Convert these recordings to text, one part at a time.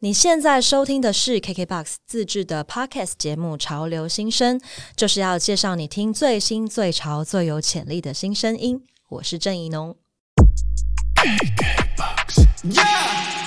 你现在收听的是 KKBOX 自制的 Podcast 节目《潮流新声》，就是要介绍你听最新、最潮、最有潜力的新声音。我是郑怡农。不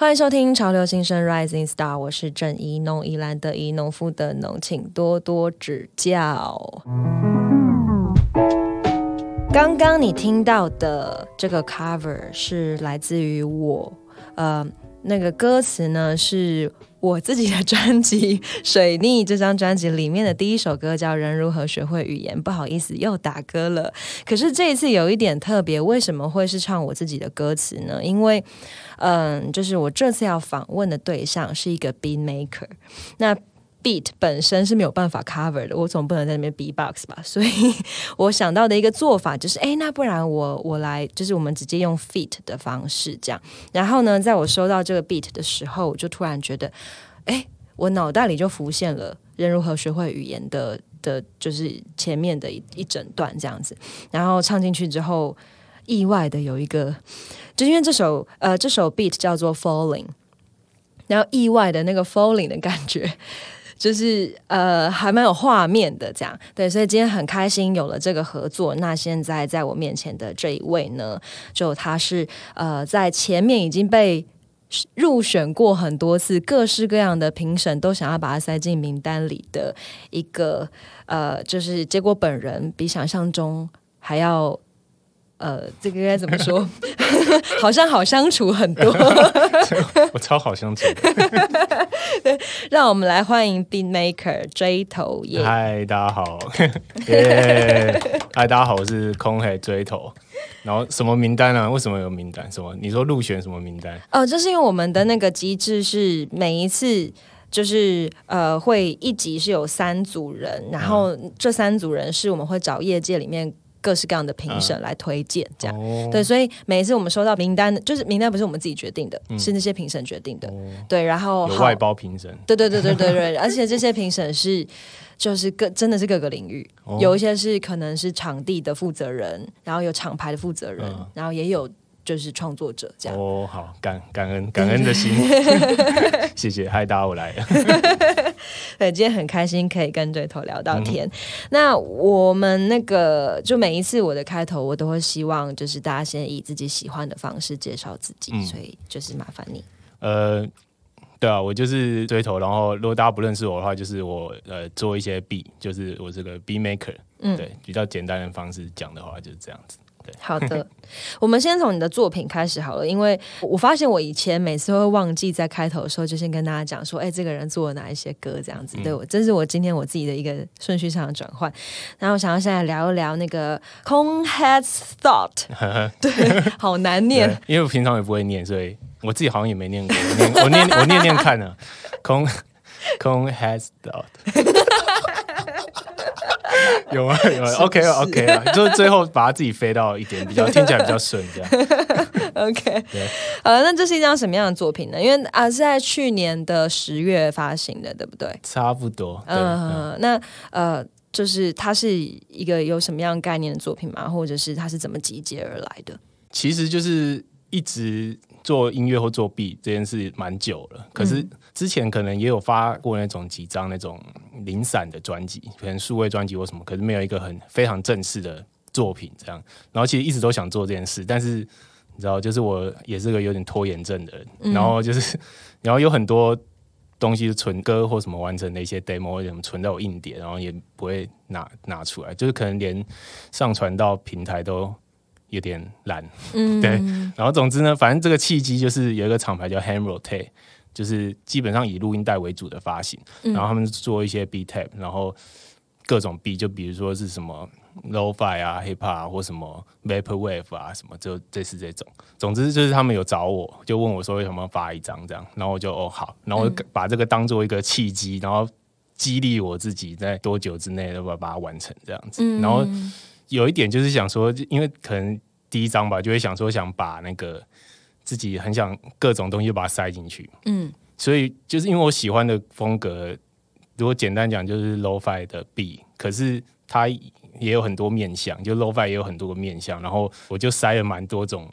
欢迎收听《潮流新生 Rising Star》，我是郑怡农，宜兰的宜，农夫的农，请多多指教。刚刚你听到的这个 cover 是来自于我，呃，那个歌词呢是我自己的专辑《水逆》这张专辑里面的第一首歌，叫《人如何学会语言》。不好意思，又打歌了。可是这一次有一点特别，为什么会是唱我自己的歌词呢？因为，嗯，就是我这次要访问的对象是一个 be maker，那。Beat 本身是没有办法 cover 的，我总不能在那边 B-box 吧，所以 我想到的一个做法就是，哎，那不然我我来，就是我们直接用 feat 的方式这样。然后呢，在我收到这个 beat 的时候，我就突然觉得，哎，我脑袋里就浮现了人如何学会语言的的，就是前面的一一整段这样子。然后唱进去之后，意外的有一个，就因为这首呃这首 beat 叫做 Falling，然后意外的那个 Falling 的感觉。就是呃，还蛮有画面的，这样对，所以今天很开心有了这个合作。那现在在我面前的这一位呢，就他是呃，在前面已经被入选过很多次，各式各样的评审都想要把他塞进名单里的一个呃，就是结果本人比想象中还要。呃，这个该怎么说？好像好相处很多，我超好相处。对，让我们来欢迎 Beat Maker 追头耶！嗨，大家好，耶！嗨，大家好，我是空黑追头。然后什么名单啊？为什么有名单？什么？你说入选什么名单？哦，这是因为我们的那个机制是每一次就是呃，会一集是有三组人，然后这三组人是我们会找业界里面。各式各样的评审来推荐，这样、哦。对，所以每一次我们收到名单，就是名单不是我们自己决定的，是那些评审决定的。对，然后有外包评审，对对对对对对，而且这些评审是就是各真的是各个领域，哦有一些是可能是场地的负责人，然后有厂牌的负责人，嗯然后也有就是创作者这样。哦，好感感恩感恩的心，谢谢，嗨，大家我来了。对，今天很开心可以跟对头聊到天。那我们那个就每一次我的开头，我都会希望就是大家先以自己喜欢的方式介绍自己，嗯所以就是麻烦你。呃，对啊，我就是追头，然后如果大家不认识我的话，就是我呃做一些 B，就是我这个 B maker，嗯对，比较简单的方式讲的话就是这样子。对，好的，我们先从你的作品开始好了，因为我发现我以前每次会忘记在开头的时候就先跟大家讲说，哎，这个人做了哪一些歌这样子。对我，这是我今天我自己的一个顺序上的转换。然后我想要现在聊一聊那个 Cone Head's Thought，对，好难念。因为我平常也不会念，所以我自己好像也没念过。我念我念我念念看呢，空空 has thought。有啊？有啊？OK 啊 OK 啊，就是最后把它自己飞到一点，比较听起来比较顺，这样。OK，对呃，那这是一张什么样的作品呢？因为啊是在去年的十月发行的，对不对？差不多。嗯嗯，那呃，就是它是一个有什么样概念的作品吗？或者是它是怎么集结而来的？其实就是一直做音乐或作弊这件事蛮久了，可是之前可能也有发过那种几张那种零散的专辑，可能数位专辑或什么，可是没有一个很非常正式的作品这样。然后其实一直都想做这件事，但是你知道，就是我也是个有点拖延症的人，然后就是然后有很多。东西是存歌或什么完成的一些 demo 或者什么存在我硬碟，然后也不会拿拿出来，就是可能连上传到平台都有点懒。嗯，对，然后总之呢，反正这个契机就是有一个厂牌叫 Hand Rotate，就是基本上以录音带为主的发行，然后他们做一些 B tape，然后各种 B，就比如说是什么 Lo-Fi 啊、Hip Hop 啊，或什么 Vaporwave 啊，什么就这是这种。总之就是他们有找我，就问我说为什么要发一张这样，然后我就哦好，然后我就把这个当做一个契机，然后激励我自己在多久之内要把把它完成这样子，然后。有一点就是想说，因为可能第一章吧，就会想说想把那个自己很想各种东西都把它塞进去，嗯。所以就是因为我喜欢的风格，如果简单讲就是 low-fi 的 B，可是它也有很多面向，就 low-fi 也有很多个面向，然后我就塞了蛮多种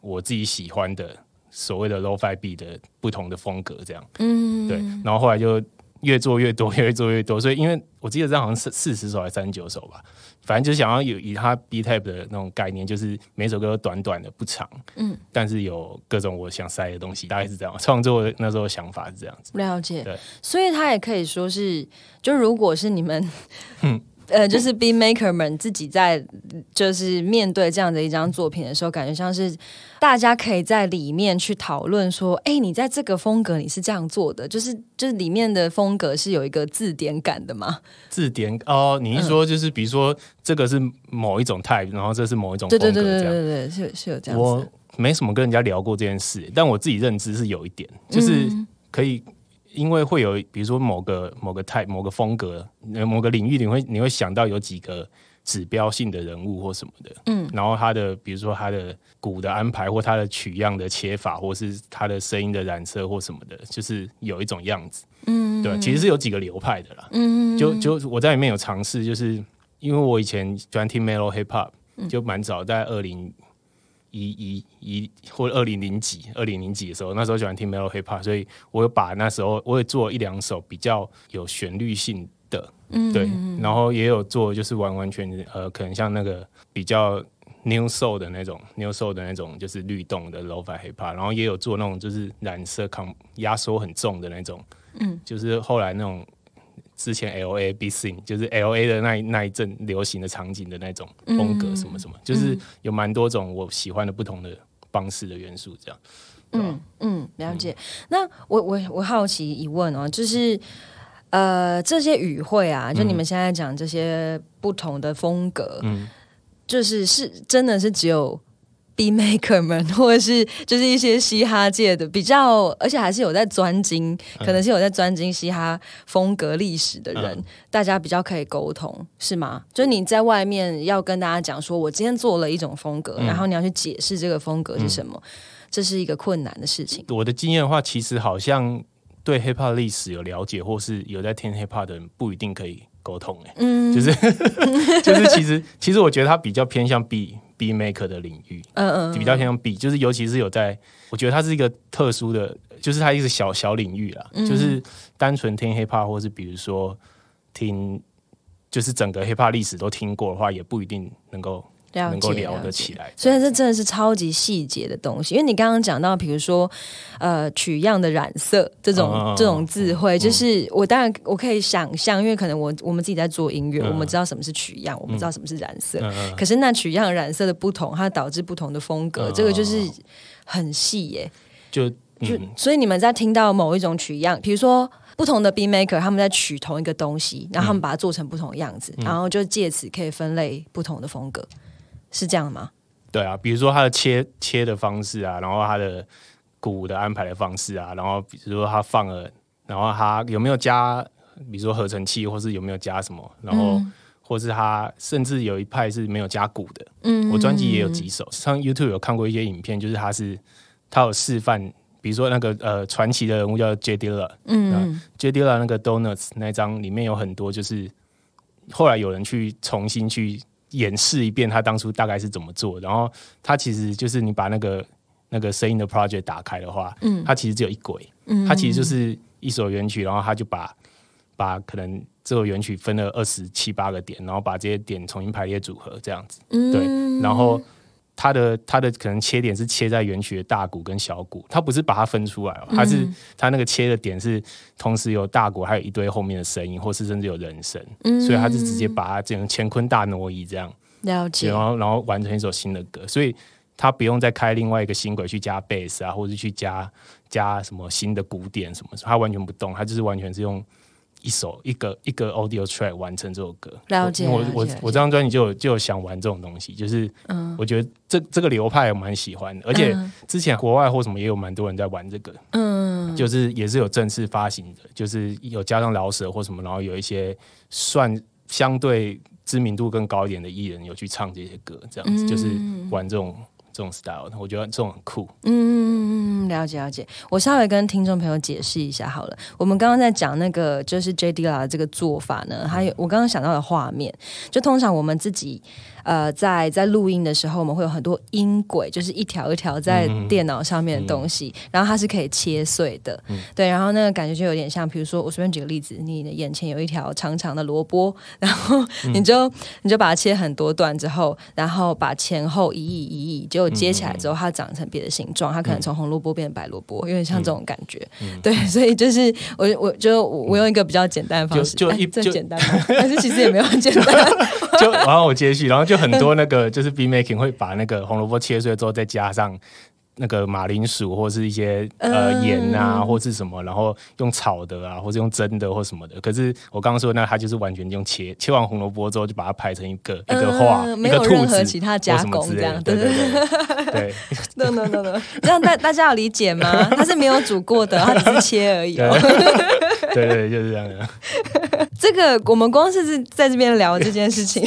我自己喜欢的所谓的 low-fi B 的不同的风格，这样，嗯，对，然后后来就越做越多，越做越多。所以因为我记得这好像是四十首还是三十九首吧，反正就想要有以他 B type 的那种概念，就是每首歌短短的不长，嗯，但是有各种我想塞的东西，大概是这样。创作那时候想法是这样子，了解对。所以他也可以说是，就如果是你们，嗯呃，就是 B maker 们自己在就是面对这样的一张作品的时候，感觉像是大家可以在里面去讨论说，哎，你在这个风格你是这样做的，就是就是里面的风格是有一个字典感的吗？字典哦，你一说就是比如说这个是某一种 type，然后这是某一种对风格，对对对对。对对，是有是有这样我。没什么跟人家聊过这件事，但我自己认知是有一点，就是嗯可以，因为会有比如说某个某个 type 某个风格呃某个领域，你会你会想到有几个指标性的人物或什么的，嗯。然后他的比如说他的鼓的安排或他的取样的切法，或是他的声音的染色或什么的，就是有一种样子，嗯。对，其实是有几个流派的啦，嗯。就就我在里面有尝试，就是因为我以前喜欢听 Melo Hip Hop，就蛮早，在二零一一一或二零零几、二零零几的时候，那时候喜欢听 Melo Hip Hop，所以我有把那时候我也做一两首比较有旋律性的，嗯对，然后也有做就是完完全呃，可能像那个比较 New Soul 的那种 New Soul 的那种就是律动的 Lo-Fi Hip Hop，然后也有做那种就是染色抗压缩很重的那种，嗯，就是后来那种之前 L A B Sing 就是 L A 的那一那一阵流行的场景的那种风格什么什么，就是有蛮多种我喜欢的不同的方式的元素这样。嗯嗯，了解。那我我我好奇一问哦，就是呃，这些语汇啊，就你们现在讲这些不同的风格，嗯就是是真的是只有 B maker 们，或者是就是一些嘻哈界的比较，而且还是有在专精，可能是有在专精嘻哈风格历史的人，嗯大家比较可以沟通，是吗？就是你在外面要跟大家讲说，我今天做了一种风格，嗯然后你要去解释这个风格是什么，这是一个困难的事情。我的经验的话，其实好像对 hip hop 历史有了解，或是有在听 hip hop 的人，不一定可以沟通、欸。嗯，就是 就是其实其实我觉得他比较偏向 B B maker 的领域，嗯嗯，比较偏向 B，就是尤其是有在，我觉得它是一个特殊的，就是它一个小小领域啦，嗯。就是单纯听 hip hop 或是比如说听，就是整个 hip hop 历史都听过的话，也不一定能够了能够聊得起来。所以这真的是超级细节的东西，因为你刚刚讲到，比如说，呃，取样的染色这种、这种智慧，就是我当然我可以想象，因为可能我我们自己在做音乐，嗯。我们知道什么是取样，我们知道什么是染色，可是那取样染色的不同，它导致不同的风格，嗯这个就是很细耶。就就、嗯。所以你们在听到某一种取样，比如说不同的 B maker，他们在取同一个东西，然后他们把它做成不同的样子，嗯。然后就借此可以分类不同的风格，是这样吗？对啊，比如说它的切切的方式啊，然后它的鼓的安排的方式啊，然后比如说它放了，然后它有没有加，比如说合成器，或是有没有加什么，然后、或是它甚至有一派是没有加鼓的。嗯我专辑也有几首，上 YouTube 有看过一些影片，就是它是它有示范，比如说那个呃传奇的人物叫 J Dilla，嗯 J Dilla 那个 Donuts 那张里面有很多，就是后来有人去重新去演示一遍他当初大概是怎么做，然后他其实就是你把那个那个声音的 project 打开的话，嗯，它其实只有一轨，嗯，它其实就是一首原曲，然后他就把把可能这首原曲分了二十七八个点，然后把这些点重新排列组合这样子，嗯。对，然后它的它的可能切点是切在原曲的大鼓跟小鼓，它不是把它分出来哦，它是它那个切的点是同时有大鼓，还有一堆后面的声音，或是甚至有人声，所以它是直接把它这种乾坤大挪移这样，了解然，后然后完成一首新的歌，所以它不用再开另外一个新轨去加贝斯啊，或者去加加什么新的鼓点什么，它完全不动，它就是完全是用。一首一个一个 audio track 完成这首歌，了解我我我这张专辑就有就有想玩这种东西，就是我觉得这这个流派我蛮喜欢的，而且之前国外或什么也有蛮多人在玩这个，嗯，就是也是有正式发行的，就是有加上饶舌或什么，然后有一些算相对知名度更高一点的艺人有去唱这些歌，这样子、就是玩这种这种 style，我觉得这种很酷。嗯，了解了解。我稍微跟听众朋友解释一下好了。我们刚刚在讲那个就是 J D 啦的这个做法呢，还有我刚刚想到的画面，就通常我们自己呃在在录音的时候，我们会有很多音轨，就是一条一条在电脑上面的东西，然后它是可以切碎的，对，然后那个感觉就有点像，比如说我随便举个例子，你的眼前有一条长长的萝卜，然后你就、你就把它切很多段之后，然后把前后移移移移，结果接起来之后，它长成别的形状，它可能从红萝卜变成白萝卜，有点像这种感觉。对，所以就是我我就我用一个比较简单的方式，就就一就哎这简单吗？但是其实也没有很简单。就然后我接续，然后就很多那个 就是 B making 会把那个红萝卜切碎之后，再加上那个马铃薯或是一些呃嗯盐啊，或是什么，然后用炒的啊，或是用蒸的或什么的。可是我刚刚说那它就是完全用切，切完红萝卜之后就把它排成一个一个画，没有任何其他加工这样对对对对 no no no no，这样大大家有理解吗？它是没有煮过的，它只是切而已、对哦。对对，就是这样的。这个我们光是是在这边聊这件事情，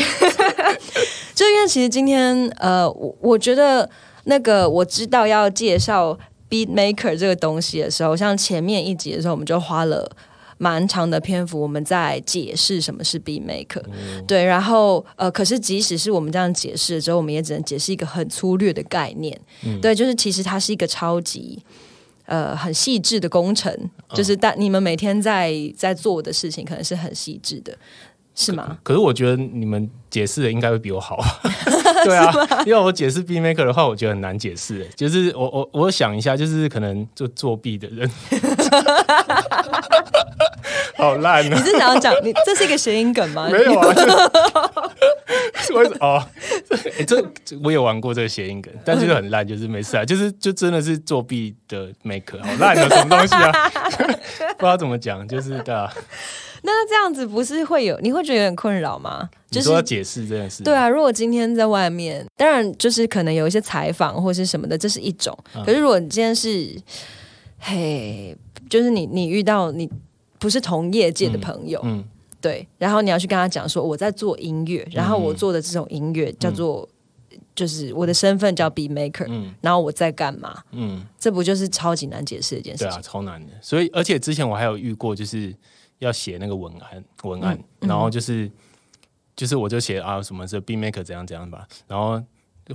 就因为其实今天呃，我我觉得那个我知道要介绍 beat maker 这个东西的时候，像前面一集的时候，我们就花了。蛮长的篇幅，我们在解释什么是 beat maker，、对，然后呃，可是即使是我们这样解释了之后，我们也只能解释一个很粗略的概念，对，就是其实它是一个超级呃很细致的工程，就是大你们每天在在做的事情可能是很细致的，是吗？可是我觉得你们解释的应该会比我好，对啊，因为我解释 B maker 的话，我觉得很难解释。就是我我我想一下，就是可能就作弊的人，好烂你啊！是想要讲你这是一个谐音梗吗？没有啊，就为什哦？欸这这我有玩过这个谐音梗，但就是很烂，就是没事啊，就是就真的是作弊的 maker，好烂的什么东西啊？不知道怎么讲，就是对啊，那这样子不是会有你会觉得有点困扰吗？就是说要解释这件事，对啊，如果今天在外面，当然就是可能有一些采访或是什么的，这是一种。可是如果你今天是，嘿，就是你你遇到你不是同业界的朋友，嗯对，然后你要去跟他讲说我在做音乐，然后我做的这种音乐叫做，就是我的身份叫 B maker，、嗯然后我在干嘛？嗯。这不就是超级难解释的一件事情？对啊，超难的。所以，而且之前我还有遇过，就是要写那个文案，文案，嗯。然后就是就是我就写啊，什么是 B maker 怎样怎样吧，然后。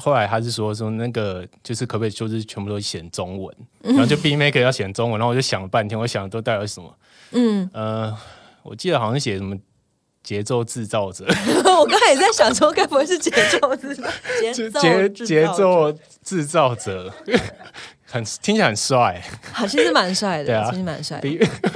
后来他是说说那个就是可不可以就是全部都写中文，然后就 B maker 要写中文，然后我就想了半天，我想都代表什么？嗯，呃，我记得好像写什么节奏制造者，我刚才也在想说，该不会是节奏制造 节节奏制造者，很听起来很帅。好，其实蛮帅的，对啊其实蛮帅的。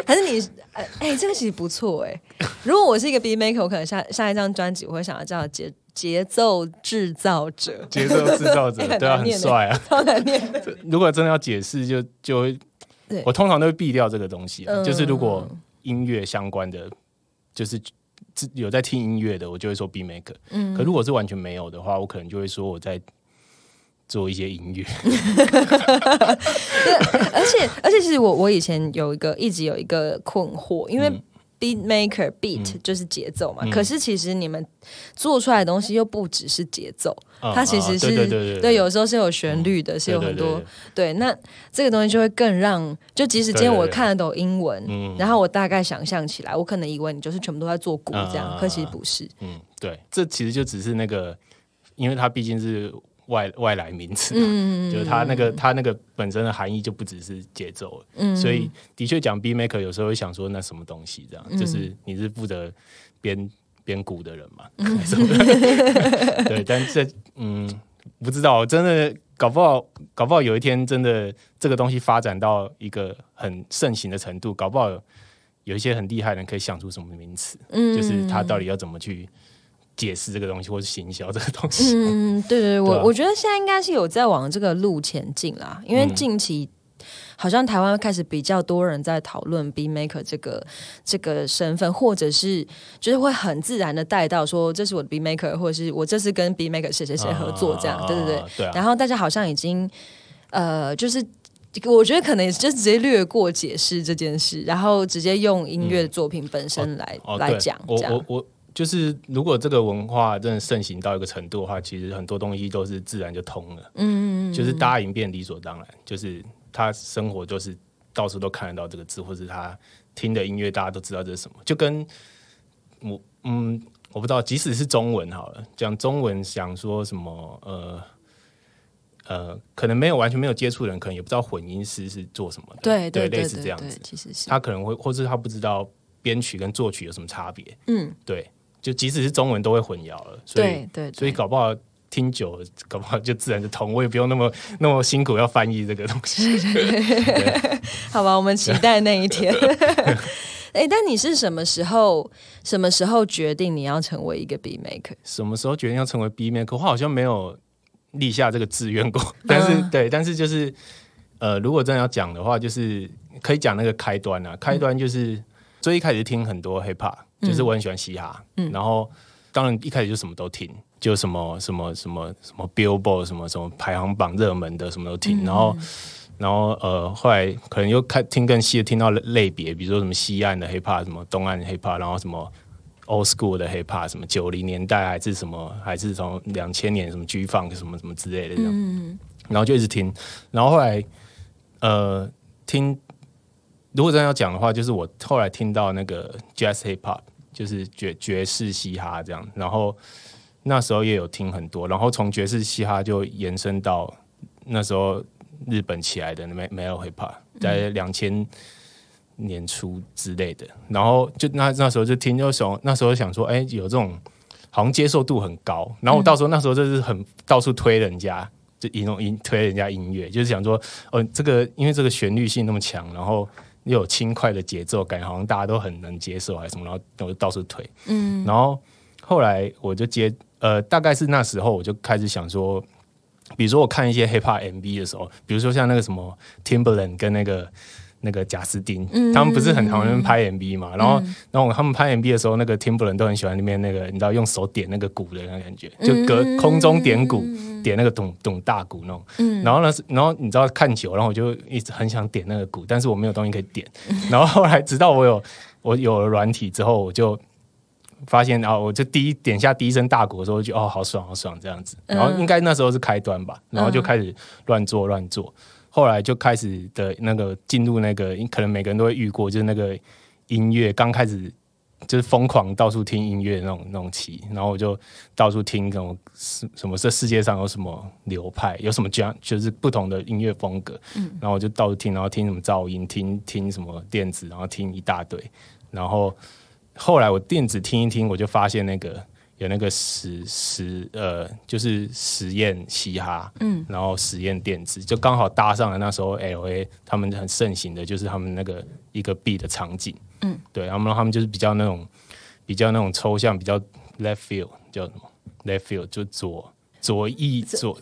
还是你，哎、哎，这个其实不错哎、如果我是一个 B maker，我可能下下一张专辑我会想要叫节节奏制造者，节奏制造者哎，很对啊，很念帅啊。超难念的。如果真的要解释，就就会对我通常都会避掉这个东西啊、嗯就是如果音乐相关的，就是自有在听音乐的，我就会说 B maker。嗯，可如果是完全没有的话，我可能就会说我在做一些音乐。而且而且，其实我我以前有一个一直有一个困惑，因为嗯。beat maker beat 就是节奏嘛，嗯。可是其实你们做出来的东西又不只是节奏，嗯它其实嗯是、对对对对有时候是有旋律的，是有很多对那这个东西就会更让，就即使今天我看得懂英文，嗯然后我大概想象起来，我可能以为你就是全部都在做鼓这样，嗯可其实不是。嗯，对，这其实就只是那个，因为它毕竟是外外来名词就是它那个它那个本身的含义就不只是节奏，嗯。所以的确讲 B maker 有时候会想说那什么东西这样，嗯。就是你是负责编编鼓的人嘛，对，但这嗯不知道，真的搞不好搞不好有一天真的这个东西发展到一个很盛行的程度，搞不好有有一些很厉害的人可以想出什么名词，嗯。就是他到底要怎么去解释这个东西，或是行销这个东西。嗯，对对，我、我觉得现在应该是有在往这个路前进啦，因为嗯近期。好像台湾开始比较多人在讨论 B maker 这个这个身份，或者是就是会很自然的带到说这是我的 B maker，或者是我这次跟 B maker 谁谁谁合作这样，啊对对对。对啊，然后大家好像已经呃，就是我觉得可能也是就直接略过解释这件事，然后直接用音乐作品本身来、来讲，这样我我我就是，如果这个文化真的盛行到一个程度的话，其实很多东西都是自然就通了。嗯，就是大家已经变理所当然，就是他生活就是到处都看得到这个字，或是他听的音乐大家都知道这是什么，就跟我嗯，我不知道，即使是中文好了，讲中文想说什么呃。呃，可能没有完全没有接触的人，可能也不知道混音师是做什么的，对对，对类似这样子。其实是他可能会，或是他不知道编曲跟作曲有什么差别。嗯，对，就即使是中文都会混淆了，所以对对，所以搞不好听久了，搞不好就自然就通，我也不用那么那么辛苦要翻译这个东西。好吧，我们期待那一天。哎、但你是什么时候什么时候决定你要成为一个 B maker？什么时候决定要成为 B maker？我好像没有立下这个志愿过，但是、嗯对，但是就是呃，如果真的要讲的话，就是可以讲那个开端啊，开端就是最一开始听很多 hip hop，就是我很喜欢嘻哈，然后当然一开始就什么都听，就什么什么什么什么 Billboard 什么什么排行榜热门的什么都听，然后。然后呃，后来可能又看听更细的，听到类别，比如说什么西岸的 hip hop，什么东岸的 hip hop，然后什么 old school 的 hip hop，什么九零年代还是什么，还是从两千年什么 G funk 什么什么之类的这样，然后就一直听，然后后来呃听，如果真的要讲的话，就是我后来听到那个 jazz hip hop，就是爵爵士嘻哈这样，然后那时候也有听很多，然后从爵士嘻哈就延伸到那时候日本起来的 mel mel hip hop，在两千年初之类的，然后就那那时候就听，就想那时候想说，哎、有这种好像接受度很高，然后我到时候那时候就是很到处推人家。就一种音推人家音乐，就是想说，哦，这个因为这个旋律性那么强，然后又有轻快的节奏感，好像大家都很能接受，还是什么，然后我就到处推，嗯，然后后来我就接，呃，大概是那时候我就开始想说，比如说我看一些 hip hop MV 的时候，比如说像那个什么 Timberland 跟那个那个贾斯汀，他们不是很讨厌拍 MV 嘛？然后，然后他们拍 MV 的时候，那个 Timberland 都很喜欢那边那个，你知道用手点那个鼓的那个感觉，就隔空中点鼓，点那个咚咚大鼓那种。然后呢，然后你知道看球，然后我就一直很想点那个鼓，但是我没有东西可以点。然后后来直到我有我有了软体之后，我就。发现啊，我就第一点下第一声大鼓的时候，就哦，好爽，好爽这样子。然后应该那时候是开端吧，然后就开始乱做乱做。后来就开始的那个进入那个，可能每个人都会遇过，就是那个音乐刚开始就是疯狂到处听音乐那种那种期，然后我就到处听这种什什么这世界上有什么流派，有什么这样就是不同的音乐风格，然后我就到处听，然后听什么噪音，听听什么电子，然后听一大堆，然后后来我电子听一听，我就发现那个有那个实实呃，就是实验嘻哈，嗯，然后实验电子，就刚好搭上了那时候 L A 他们很盛行的，就是他们那个一个 B 的场景，嗯，对，然后他们就是比较那种比较那种抽象，比较 left field 叫什么？left field 就左左翼左，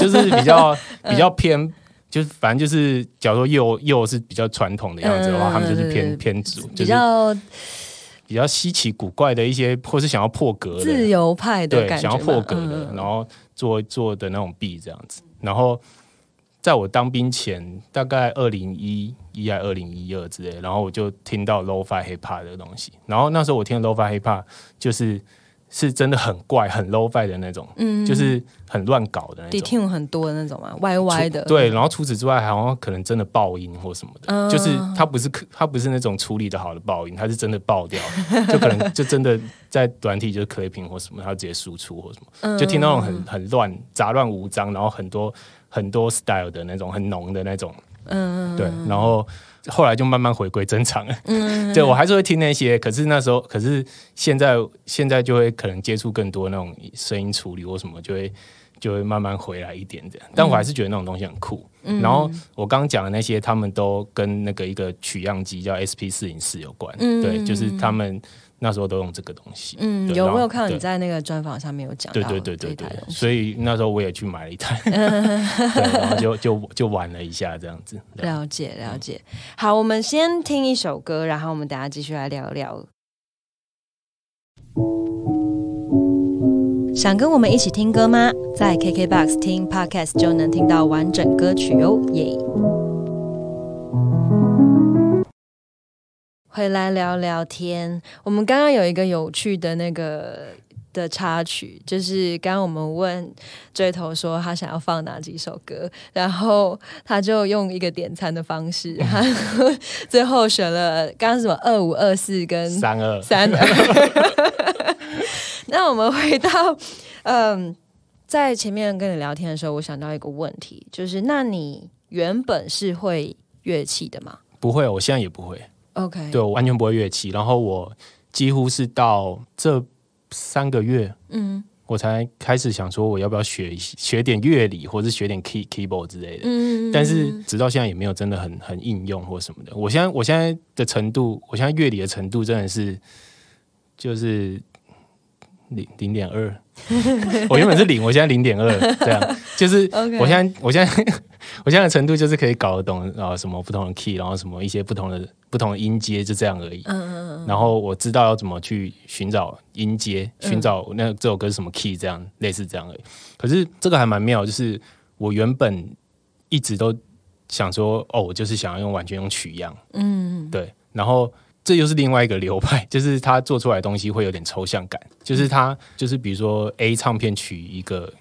就是比较 比较偏。就是反正就是，假如说右右是比较传统的样子的话，嗯他们就是偏偏左，比就是较比较稀奇古怪的一些，或是想要破格的，自由派的对，感觉，想要破格的，嗯然后做做的那种币这样子。然后在我当兵前，大概二零一一还二零一二之类，然后我就听到 low-fi hip hop 的东西。然后那时候我听 low-fi hip hop 就是是真的很怪、很 low-fi 的那种，嗯，就是很乱搞的那种。detune 很多的那种嘛，歪歪的，对，然后除此之外，好像可能真的爆音或什么的，嗯。就是它不是它不是那种处理的好的爆音，它是真的爆掉，就可能 就真的在短体就是 clipping 或什么，它直接输出或什么，嗯。就听到那种很很乱、杂乱无章，然后很多很多 style 的那种很浓的那种，嗯，对，然后后来就慢慢回归正常了，嗯，对我还是会听那些，可是那时候，可是现在现在就会可能接触更多那种声音处理或什么，就会。就会慢慢回来一点点，但我还是觉得那种东西很酷。然后我刚刚讲的那些，他们都跟那个一个取样机叫 SP 四零四有关。对，就是他们那时候都用这个东西。嗯，有对然后我有看到你在那个专访上面有讲到对对对对对所以那时候我也去买了一台，对，然后就就就玩了一下这样子。对了解了解。好，我们先听一首歌，然后我们等下继续来聊聊。想跟我们一起听歌吗？在 KKBOX 听 Podcast 就能听到完整歌曲哦，耶！回来聊聊天。我们刚刚有一个有趣的那个的插曲，就是刚刚我们问追头说他想要放哪几首歌，然后他就用一个点餐的方式，他最后选了刚刚什么二五二四跟三二三二。那我们回到嗯，在前面跟你聊天的时候，我想到一个问题，就是那你原本是会乐器的吗不会，我现在也不会，？OK，对我完全不会乐器。然后我几乎是到这三个月，嗯我才开始想说我要不要学一学点乐理，或者是学点 key keyboard 之类的。嗯但是直到现在也没有真的很很应用或什么的。我现在我现在的程度，我现在乐理的程度真的是就是零零点二，我原本是零，我现在零点二，这样就是我现在我现在 我现在的程度就是可以搞得懂啊什么不同的 key，然后什么一些不同的不同的音阶，就这样而已。嗯嗯嗯然后我知道要怎么去寻找音阶，寻找那这首歌是什么 key，这样类似这样而已。可是这个还蛮妙，就是我原本一直都想说，哦，我就是想要用完全用取样，嗯对，然后。这又是另外一个流派，就是他做出来的东西会有点抽象感，就是他就是比如说 A 唱片取一个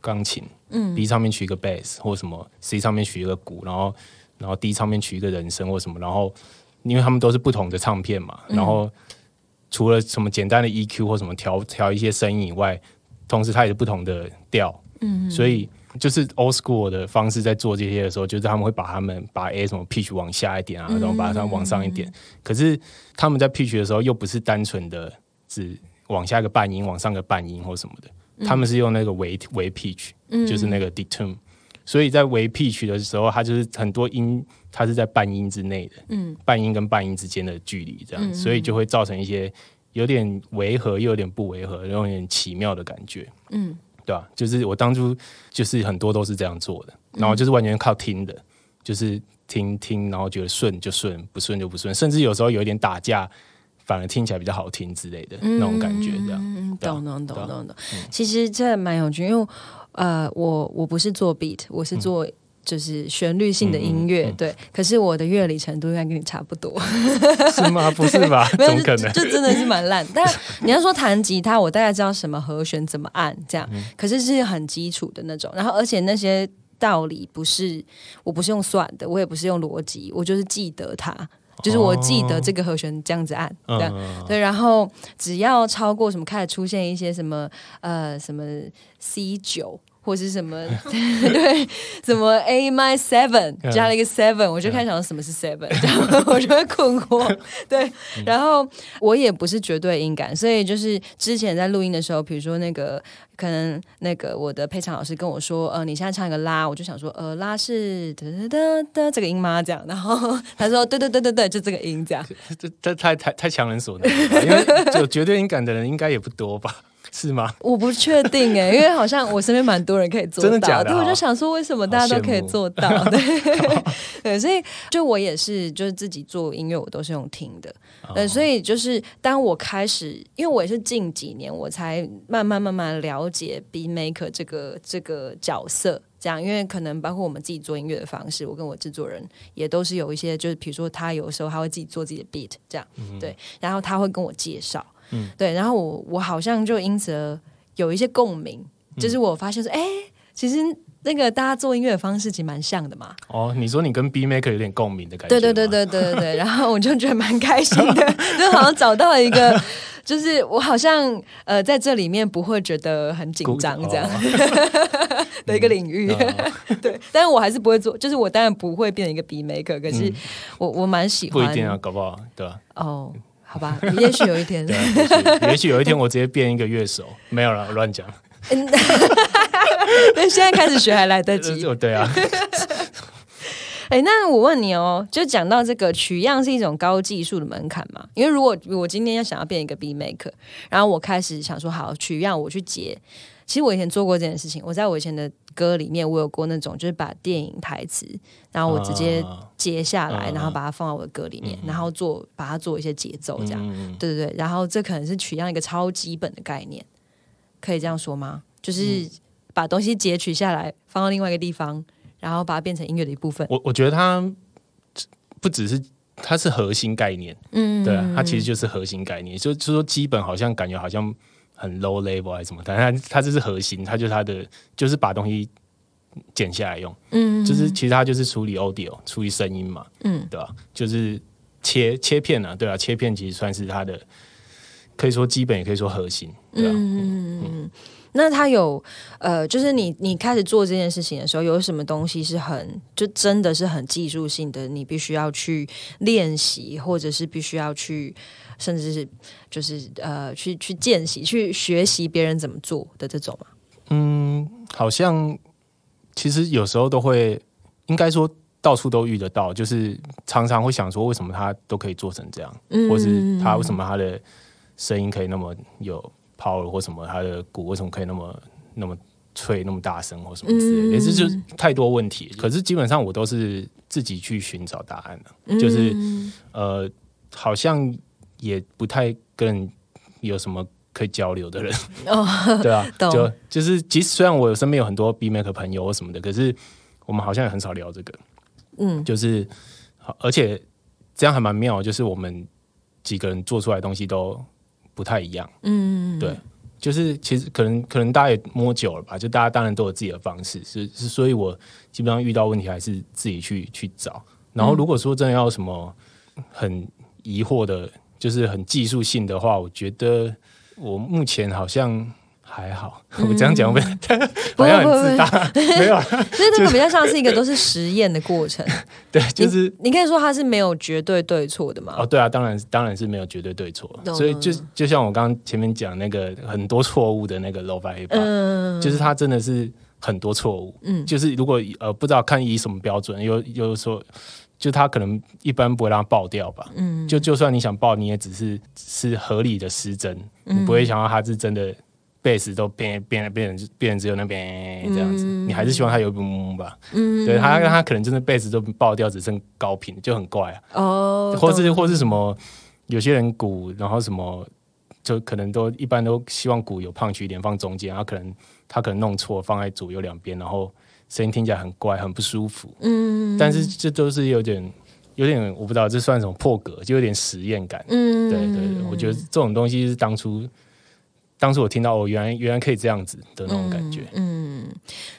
钢琴，嗯，B 唱片取一个 bass 或什么，C 唱片取一个鼓，然后然后 D 唱片取一个人声或什么，然后因为他们都是不同的唱片嘛，然后除了什么简单的 EQ 或什么调调一些声音以外，同时它也是不同的调，嗯。所以就是 old school 的方式在做这些的时候，就是他们会把他们把 A 什么 pitch 往下一点啊，然后把它往上一点。可是他们在 pitch 的时候又不是单纯的只往下一个半音，往上个半音或什么的，他们是用那个微微 pitch，、就是那个 detune。所以在微 pitch 的时候，它就是很多音，它是在半音之内的，嗯半音跟半音之间的距离，这样，所以就会造成一些有点违和又有点不违和，有点奇妙的感觉。嗯对吧、就是我当初就是很多都是这样做的，然后就是完全靠听的，就是听听，然后觉得顺就顺，不顺就不顺，甚至有时候有一点打架，反而听起来比较好听之类的、那种感觉，这样。嗯，懂懂懂。其实这蛮有趣，因为呃，我我不是做 beat，我是做。就是旋律性的音乐，嗯嗯嗯对，可是我的乐理程度应该跟你差不多，是吗？不是吧？没有？就就真的是蛮烂。但你要说弹吉他，我大概知道什么和弦怎么按，这样，嗯可是是很基础的那种。然后，而且那些道理不是，我不是用算的，我也不是用逻辑，我就是记得它，就是我记得这个和弦这样子按，这样。嗯，对，然后只要超过什么开始出现一些什么呃什么 C 九或是什么 对什么 A my seven 嗯加了一个 seven，我就开始想什么是 seven，然后我就会困惑。对，然后我也不是绝对音感，所以就是之前在录音的时候，比如说那个可能那个我的配唱老师跟我说，呃，你现在唱一个拉，我就想说，呃，拉是哒哒哒哒这个音吗？这样，然后他说，对对对对对，就这个音这样。这这太太太强人所难了，因为有绝对音感的人应该也不多吧？是吗？我不确定哎，因为好像我身边蛮多人可以做到，真的假的对，我哦就想说，为什么大家都可以做到？对，对，所以就我也是，就是自己做音乐，我都是用听的。哦对，所以就是当我开始，因为我也是近几年我才慢慢慢慢了解 B maker 这个这个角色。这样，因为可能包括我们自己做音乐的方式，我跟我制作人也都是有一些，就是比如说他有时候他会自己做自己的 beat，这样，对，然后他会跟我介绍，嗯。对，然后我我好像就因此而有一些共鸣，就是我发现说，哎、其实那个大家做音乐的方式其实蛮像的嘛，哦，你说你跟 B Maker 有点共鸣的感觉，对对对，对对对对，然后我就觉得蛮开心的，就好像找到了一个，就是我好像呃在这里面不会觉得很紧张这样的一个领域，哦对，但是我还是不会做，就是我当然不会变成一个 B maker，可是我我蛮喜欢，不一定啊，搞不好对吧？哦，好吧，也许有一天对，啊，也许有一天我直接变一个乐手，没有了，乱讲。但现在开始学还来得及。呃 对啊，哎、那我问你哦，就讲到这个取样是一种高技术的门槛嘛？因为如果我今天要想要变一个 B maker，然后我开始想说好取样，我去截。其实我以前做过这件事情，我在我以前的歌里面，我有过那种就是把电影台词，然后我直接啊截下来，嗯然后把它放到我的歌里面，然后做把它做一些节奏，这样。嗯对对对，然后这可能是取样一个超基本的概念，可以这样说吗？就是把东西截取下来，放到另外一个地方，然后把它变成音乐的一部分。我我觉得它不只是它是核心概念，嗯，对啊，它其实就是核心概念，就就说基本好像感觉好像很 low level 还是什么，但它它这是核心，它就是它的就是把东西剪下来用，嗯，就是其实它就是处理 audio 处理声音嘛，嗯，对吧、就是切切片啊，对啊，切片其实算是它的可以说基本，也可以说核心，对啊，嗯，那他有呃，就是你你开始做这件事情的时候，有什么东西是很就真的是很技术性的，你必须要去练习，或者是必须要去，甚至是就是呃去去见习、去学习别人怎么做的这种嘛？嗯，好像其实有时候都会，应该说到处都遇得到，就是常常会想说，为什么他都可以做成这样，嗯或是他为什么他的声音可以那么有 power，或什么他的鼓为什么可以那么那么脆、那么大声，或什么之类的，也是就是太多问题。可是基本上我都是自己去寻找答案的，就是呃，好像也不太跟人有什么可以交流的人。哦，对啊，就就是，即使虽然我有身边有很多 B Make 朋友或什么的，可是我们好像也很少聊这个。嗯就是，好而且这样还蛮妙，就是我们几个人做出来的东西都不太一样。嗯，对，就是其实可能可能大家也摸久了吧，就大家当然都有自己的方式，是是，所以我基本上遇到问题还是自己去去找。然后如果说真的要什么很疑惑的，就是很技术性的话，我觉得我目前好像还好。我这样讲会不会 好像很自大？没有，所以这个比较像是一个都是实验的过程，对，就是你可以说它是没有绝对对错的嘛？哦，对啊，当然当然是没有绝对对错，所以就就像我刚刚前面讲那个很多错误的那个 low hip hop，、嗯，就是它真的是很多错误，嗯。就是如果呃不知道看以什么标准，有有说就他可能一般不会让它爆掉吧，嗯。就就算你想爆，你也只是是合理的失真，嗯。你不会想到它是真的贝斯都变变变成变成只有那边这样子，你还是希望它有一嗯吧，嗯。对它它可能真的贝斯都爆掉，只剩高频就很怪啊。哦，或是或是什么，有些人鼓，然后什么，就可能都一般都希望鼓有胖曲一点放中间，然后可能他可能弄错放在左右两边，然后声音听起来很怪，很不舒服。嗯但是这都是有点有点我不知道这算什么破格，就有点实验感。嗯对对对，我觉得这种东西是当初当初我听到哦，原来原来可以这样子的那种感觉。嗯，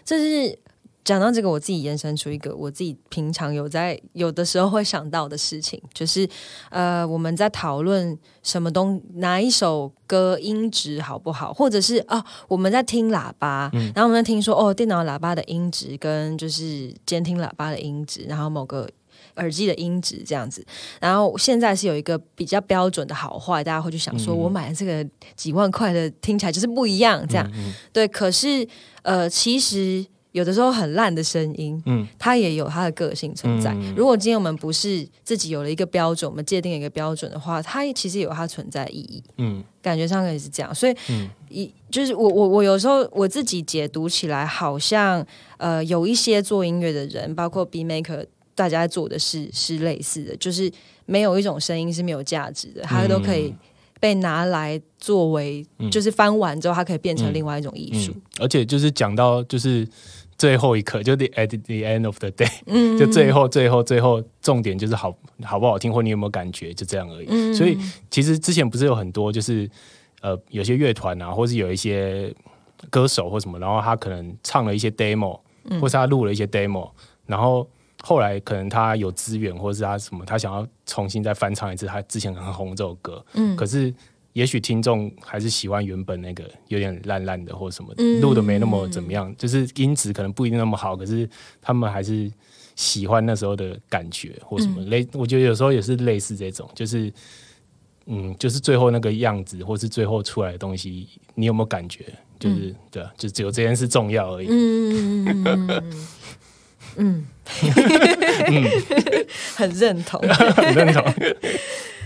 这是讲到这个，我自己延伸出一个我自己平常有在有的时候会想到的事情，就是呃，我们在讨论什么东哪一首歌音质好不好，或者是哦，我们在听喇叭，然后我们在听说哦，电脑喇叭的音质跟就是监听喇叭的音质，然后某个。耳机的音质这样子，然后现在是有一个比较标准的好坏，大家会去想说，我买的这个几万块的听起来就是不一样，这样对。可是呃，其实有的时候很烂的声音，嗯，它也有它的个性存在。如果今天我们不是自己有了一个标准，我们界定一个标准的话，它其实有它存在意义。嗯，感觉上也是这样。所以，一就是我我我有时候我自己解读起来，好像呃有一些做音乐的人，包括 B Maker。大家做的事是类似的，就是没有一种声音是没有价值的，它都可以被拿来作为，就是翻完之后，它可以变成另外一种艺术。而且就是讲到就是最后一刻，就 the at the end of the day，嗯，就最后最后最后重点就是好好不好听，或你有没有感觉，就这样而已。所以其实之前不是有很多就是呃有些乐团啊，或是有一些歌手或什么，然后他可能唱了一些 demo，或是他录了一些 demo，然后。后来可能他有资源，或是他什么，他想要重新再翻唱一次他之前很红这首歌。嗯，可是也许听众还是喜欢原本那个有点烂烂的或什么，录的没那么怎么样，就是音质可能不一定那么好，可是他们还是喜欢那时候的感觉或什么类。我觉得有时候也是类似这种，就是嗯，就是最后那个样子，或是最后出来的东西，你有没有感觉？就是对啊，就只有这件事重要而已。嗯。嗯，很认同，很认同。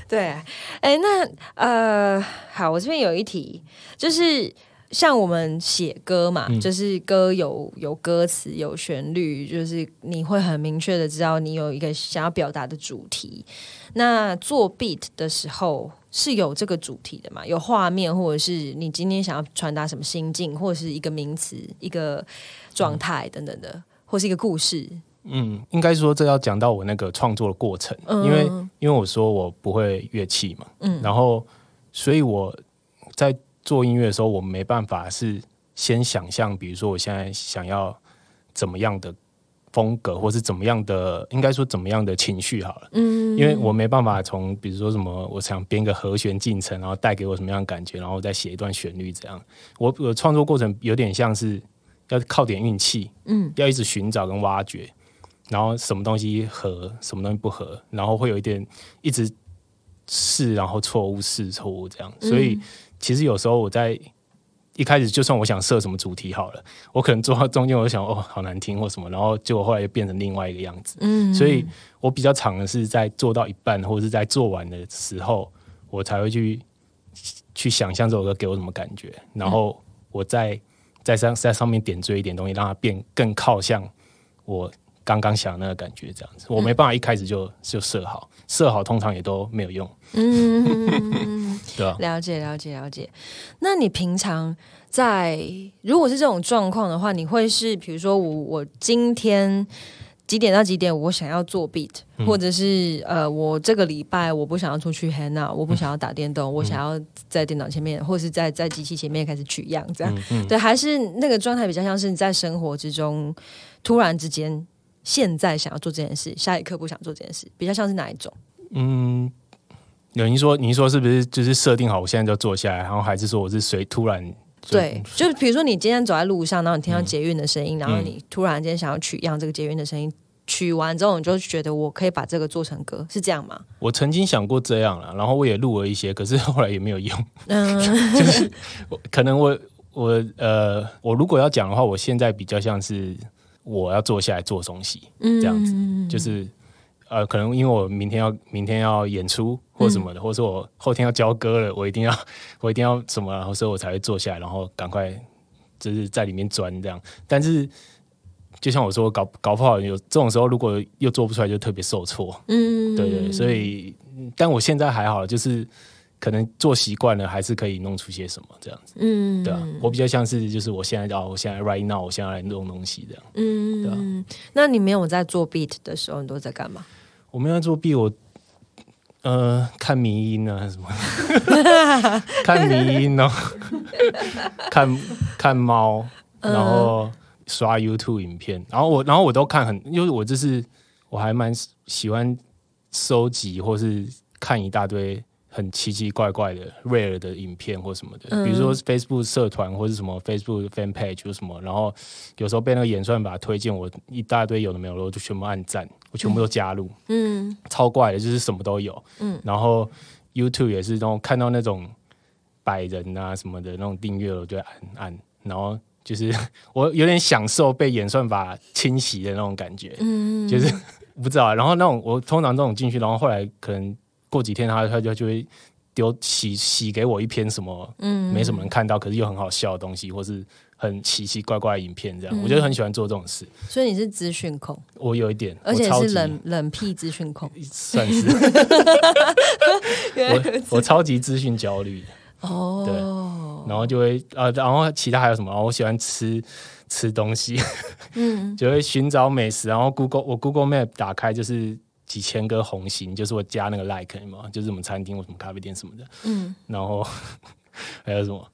对，哎，那呃，好，我这边有一题，就是像我们写歌嘛，就是歌有有歌词，有旋律，就是你会很明确的知道你有一个想要表达的主题。那做 beat 的时候是有这个主题的嘛？有画面，或者是你今天想要传达什么心境，或者是一个名词、一个状态等等的。或是一个故事，嗯，应该说这要讲到我那个创作的过程，因为因为我说我不会乐器嘛，嗯，然后所以我在做音乐的时候，我没办法是先想象，比如说我现在想要怎么样的风格，或是怎么样的，应该说怎么样的情绪好了，嗯，因为我没办法从比如说什么，我想编个和弦进程，然后带给我什么样的感觉，然后再写一段旋律，这样，我我创作过程有点像是。要靠点运气，嗯，要一直寻找跟挖掘，然后什么东西合，什么东西不合，然后会有一点一直试，然后错误试错误这样。所以其实有时候我在一开始，就算我想设什么主题好了，我可能做到中间，我就想哦，好难听或什么，然后结果后来又变成另外一个样子。嗯，所以我比较长的是在做到一半或者是在做完的时候，我才会去去想象这首歌给我什么感觉，然后我再。在上在上面点缀一点东西，让它变更靠向我刚刚想的那个感觉，这样子我没办法一开始就就设好，设好通常也都没有用。嗯，对吧？了解了解了解。那你平常在如果是这种状况的话，你会是比如说我我今天。几点到几点？我想要做 beat，或者是呃，我这个礼拜我不想要出去 hang out，我不想要打电动，我想要在电脑前面，或者是在在机器前面开始取样，这样对，还是那个状态比较像是你在生活之中突然之间，现在想要做这件事，下一刻不想做这件事，比较像是哪一种？嗯，有人说，你说是不是就是设定好，我现在就坐下来，然后还是说我是随突然？对，就是比如说你今天走在路上，然后你听到捷运的声音，然后你突然间想要取样这个捷运的声音，取完之后你就觉得我可以把这个做成歌，是这样吗？我曾经想过这样了，然后我也录了一些，可是后来也没有用。嗯，就是可能我我呃，我如果要讲的话，我现在比较像是我要坐下来做东西，这样子，就是。呃，可能因为我明天要明天要演出或什么的，或者说我后天要交歌了，我一定要 我一定要什么，然后所以我才会坐下来，然后赶快就是在里面钻这样。但是就像我说，搞搞不好有这种时候，如果又做不出来，就特别受挫。嗯，对对，所以但我现在还好，就是可能做习惯了，还是可以弄出些什么这样子。嗯，对啊，我比较像是就是我现在哦我现在 right now，我现在来弄东西这样。嗯，对啊。那你没有在做 beat 的时候，你都在干嘛？我没有在做 beat，，我呃看迷音啊什么，看迷音哦，看看猫，然后刷 YouTube 影片，然后我然后我都看很，因为我就是我还蛮喜欢收集或是看一大堆很奇奇怪怪的 rare 的影片或什么的，比如说 Facebook 社团或是什么 Facebook fan page 或什么，然后有时候被那个演算法推荐我一大堆有的没有的，我就全部按赞，我全部都加入，嗯。超怪的，就是什么都有。嗯。然后 YouTube 也是那种看到那种百人啊什么的那种订阅，我就会按按，然后就是 我有点享受被演算法侵袭的那种感觉，嗯，就是 不知道啊。然后那种我通常这种进去，然后后来可能过几天他他就就会丢洗洗给我一篇什么嗯。没什么人看到，可是又很好笑的东西，或是很奇奇怪怪的影片，嗯这样、我就很喜欢做这种事。所以你是资讯控，我有一点，而且我超级是冷冷僻资讯控。算是。我我超级资讯焦虑。的，哦，然后就会呃，然后其他还有什么？哦我喜欢吃吃东西，嗯。就会寻找美食，然后 Google 我 Google Map 打开就是几千个红心，就是我加那个 like 嘛，就是什么餐厅或什么咖啡店什么的，嗯，然后 还有什么？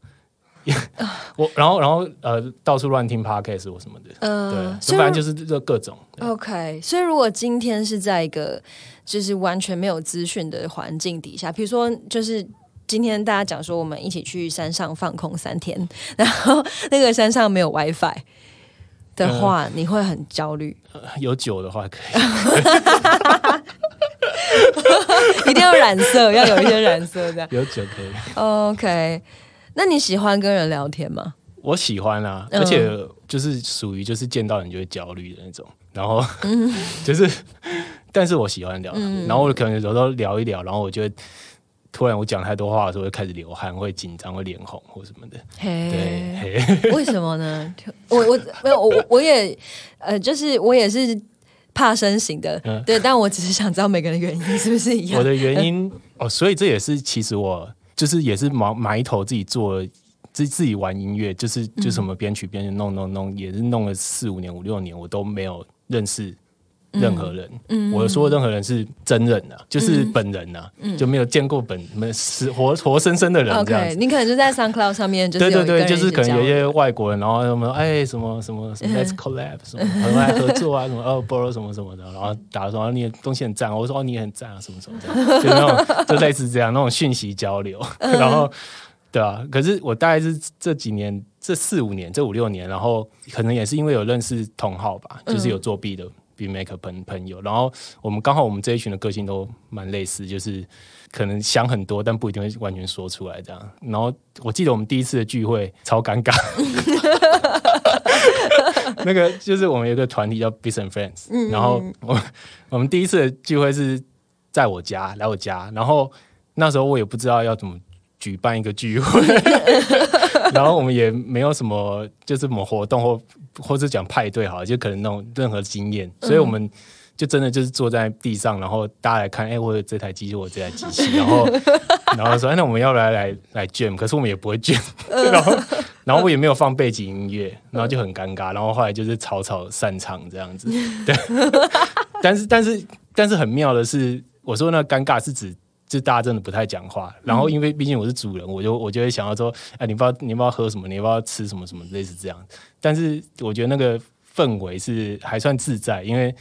我然后然后呃到处乱听 podcast 或什么的，呃对，，反正就是这各种。OK，所以如果今天是在一个就是完全没有资讯的环境底下，比如说就是。今天大家讲说我们一起去山上放空三天，然后那个山上没有 WiFi 的话，你会很焦虑，有酒的话可以，一定要染色，要有一些染色这样。有酒可以。OK，那你喜欢跟人聊天吗？我喜欢啊，嗯而且就是属于就是见到人就会焦虑的那种，然后就是，但是我喜欢聊天，然后我可能有时候聊一聊，然后我就会突然我讲太多话的时候会开始流汗，会紧张，会脸红或什么的。对，嘿，为什么呢？我我没有我我也呃，就是我也是怕生型的，嗯对，但我只是想知道每个人的原因是不是一样。我的原因哦，所以这也是其实我就是也是埋埋头自己做。自自己玩音乐，就是就什么编曲编曲弄弄弄，也是弄了四五年五六年，我都没有认识任何人。嗯我说的任何人是真人啊，就是本人啊，就没有见过本没死活活生生的人这样。嗯 OK，子。你可能就在 SoundCloud 上面，就是对对对，就是可能有一些外国人，然后什么哎什么什么什 么 Let's collab 什么很爱合作啊，什么哦 borrow 什么什么的，然后打说哦你的东西很赞，我说哦你也很赞啊，什么什么的，就那种就类似这样那种讯息交流，然后对啊，可是我大概是这几年这四五年这五六年，然后可能也是因为有认识同好吧，就是有作弊的 B maker 朋朋友，然后我们刚好我们这一群的个性都蛮类似，就是可能想很多，但不一定会完全说出来这样。然后我记得我们第一次的聚会超尴尬，那个就是我们有一个团体叫 b i s and Friends，、然后我我们第一次的聚会是在我家来我家，然后那时候我也不知道要怎么举办一个聚会，然后我们也没有什么就是什么活动或或者讲派对好了，就可能那种任何经验，所以我们就真的就是坐在地上，然后大家来看，哎、我有这台机器，我有这台机器，然后 然后说，哎那我们要不要来来来 jam？可是我们也不会 jam，然后然后我也没有放背景音乐，然后就很尴尬，然后后来就是草草散场这样子，对，但是但是但是很妙的是，我说那尴尬是指。就大家真的不太讲话，然后因为毕竟我是主人，我就我就会想要说，哎，你不知道你不知道喝什么，你不知道吃什么什么，类似这样。但是我觉得那个氛围是还算自在，因为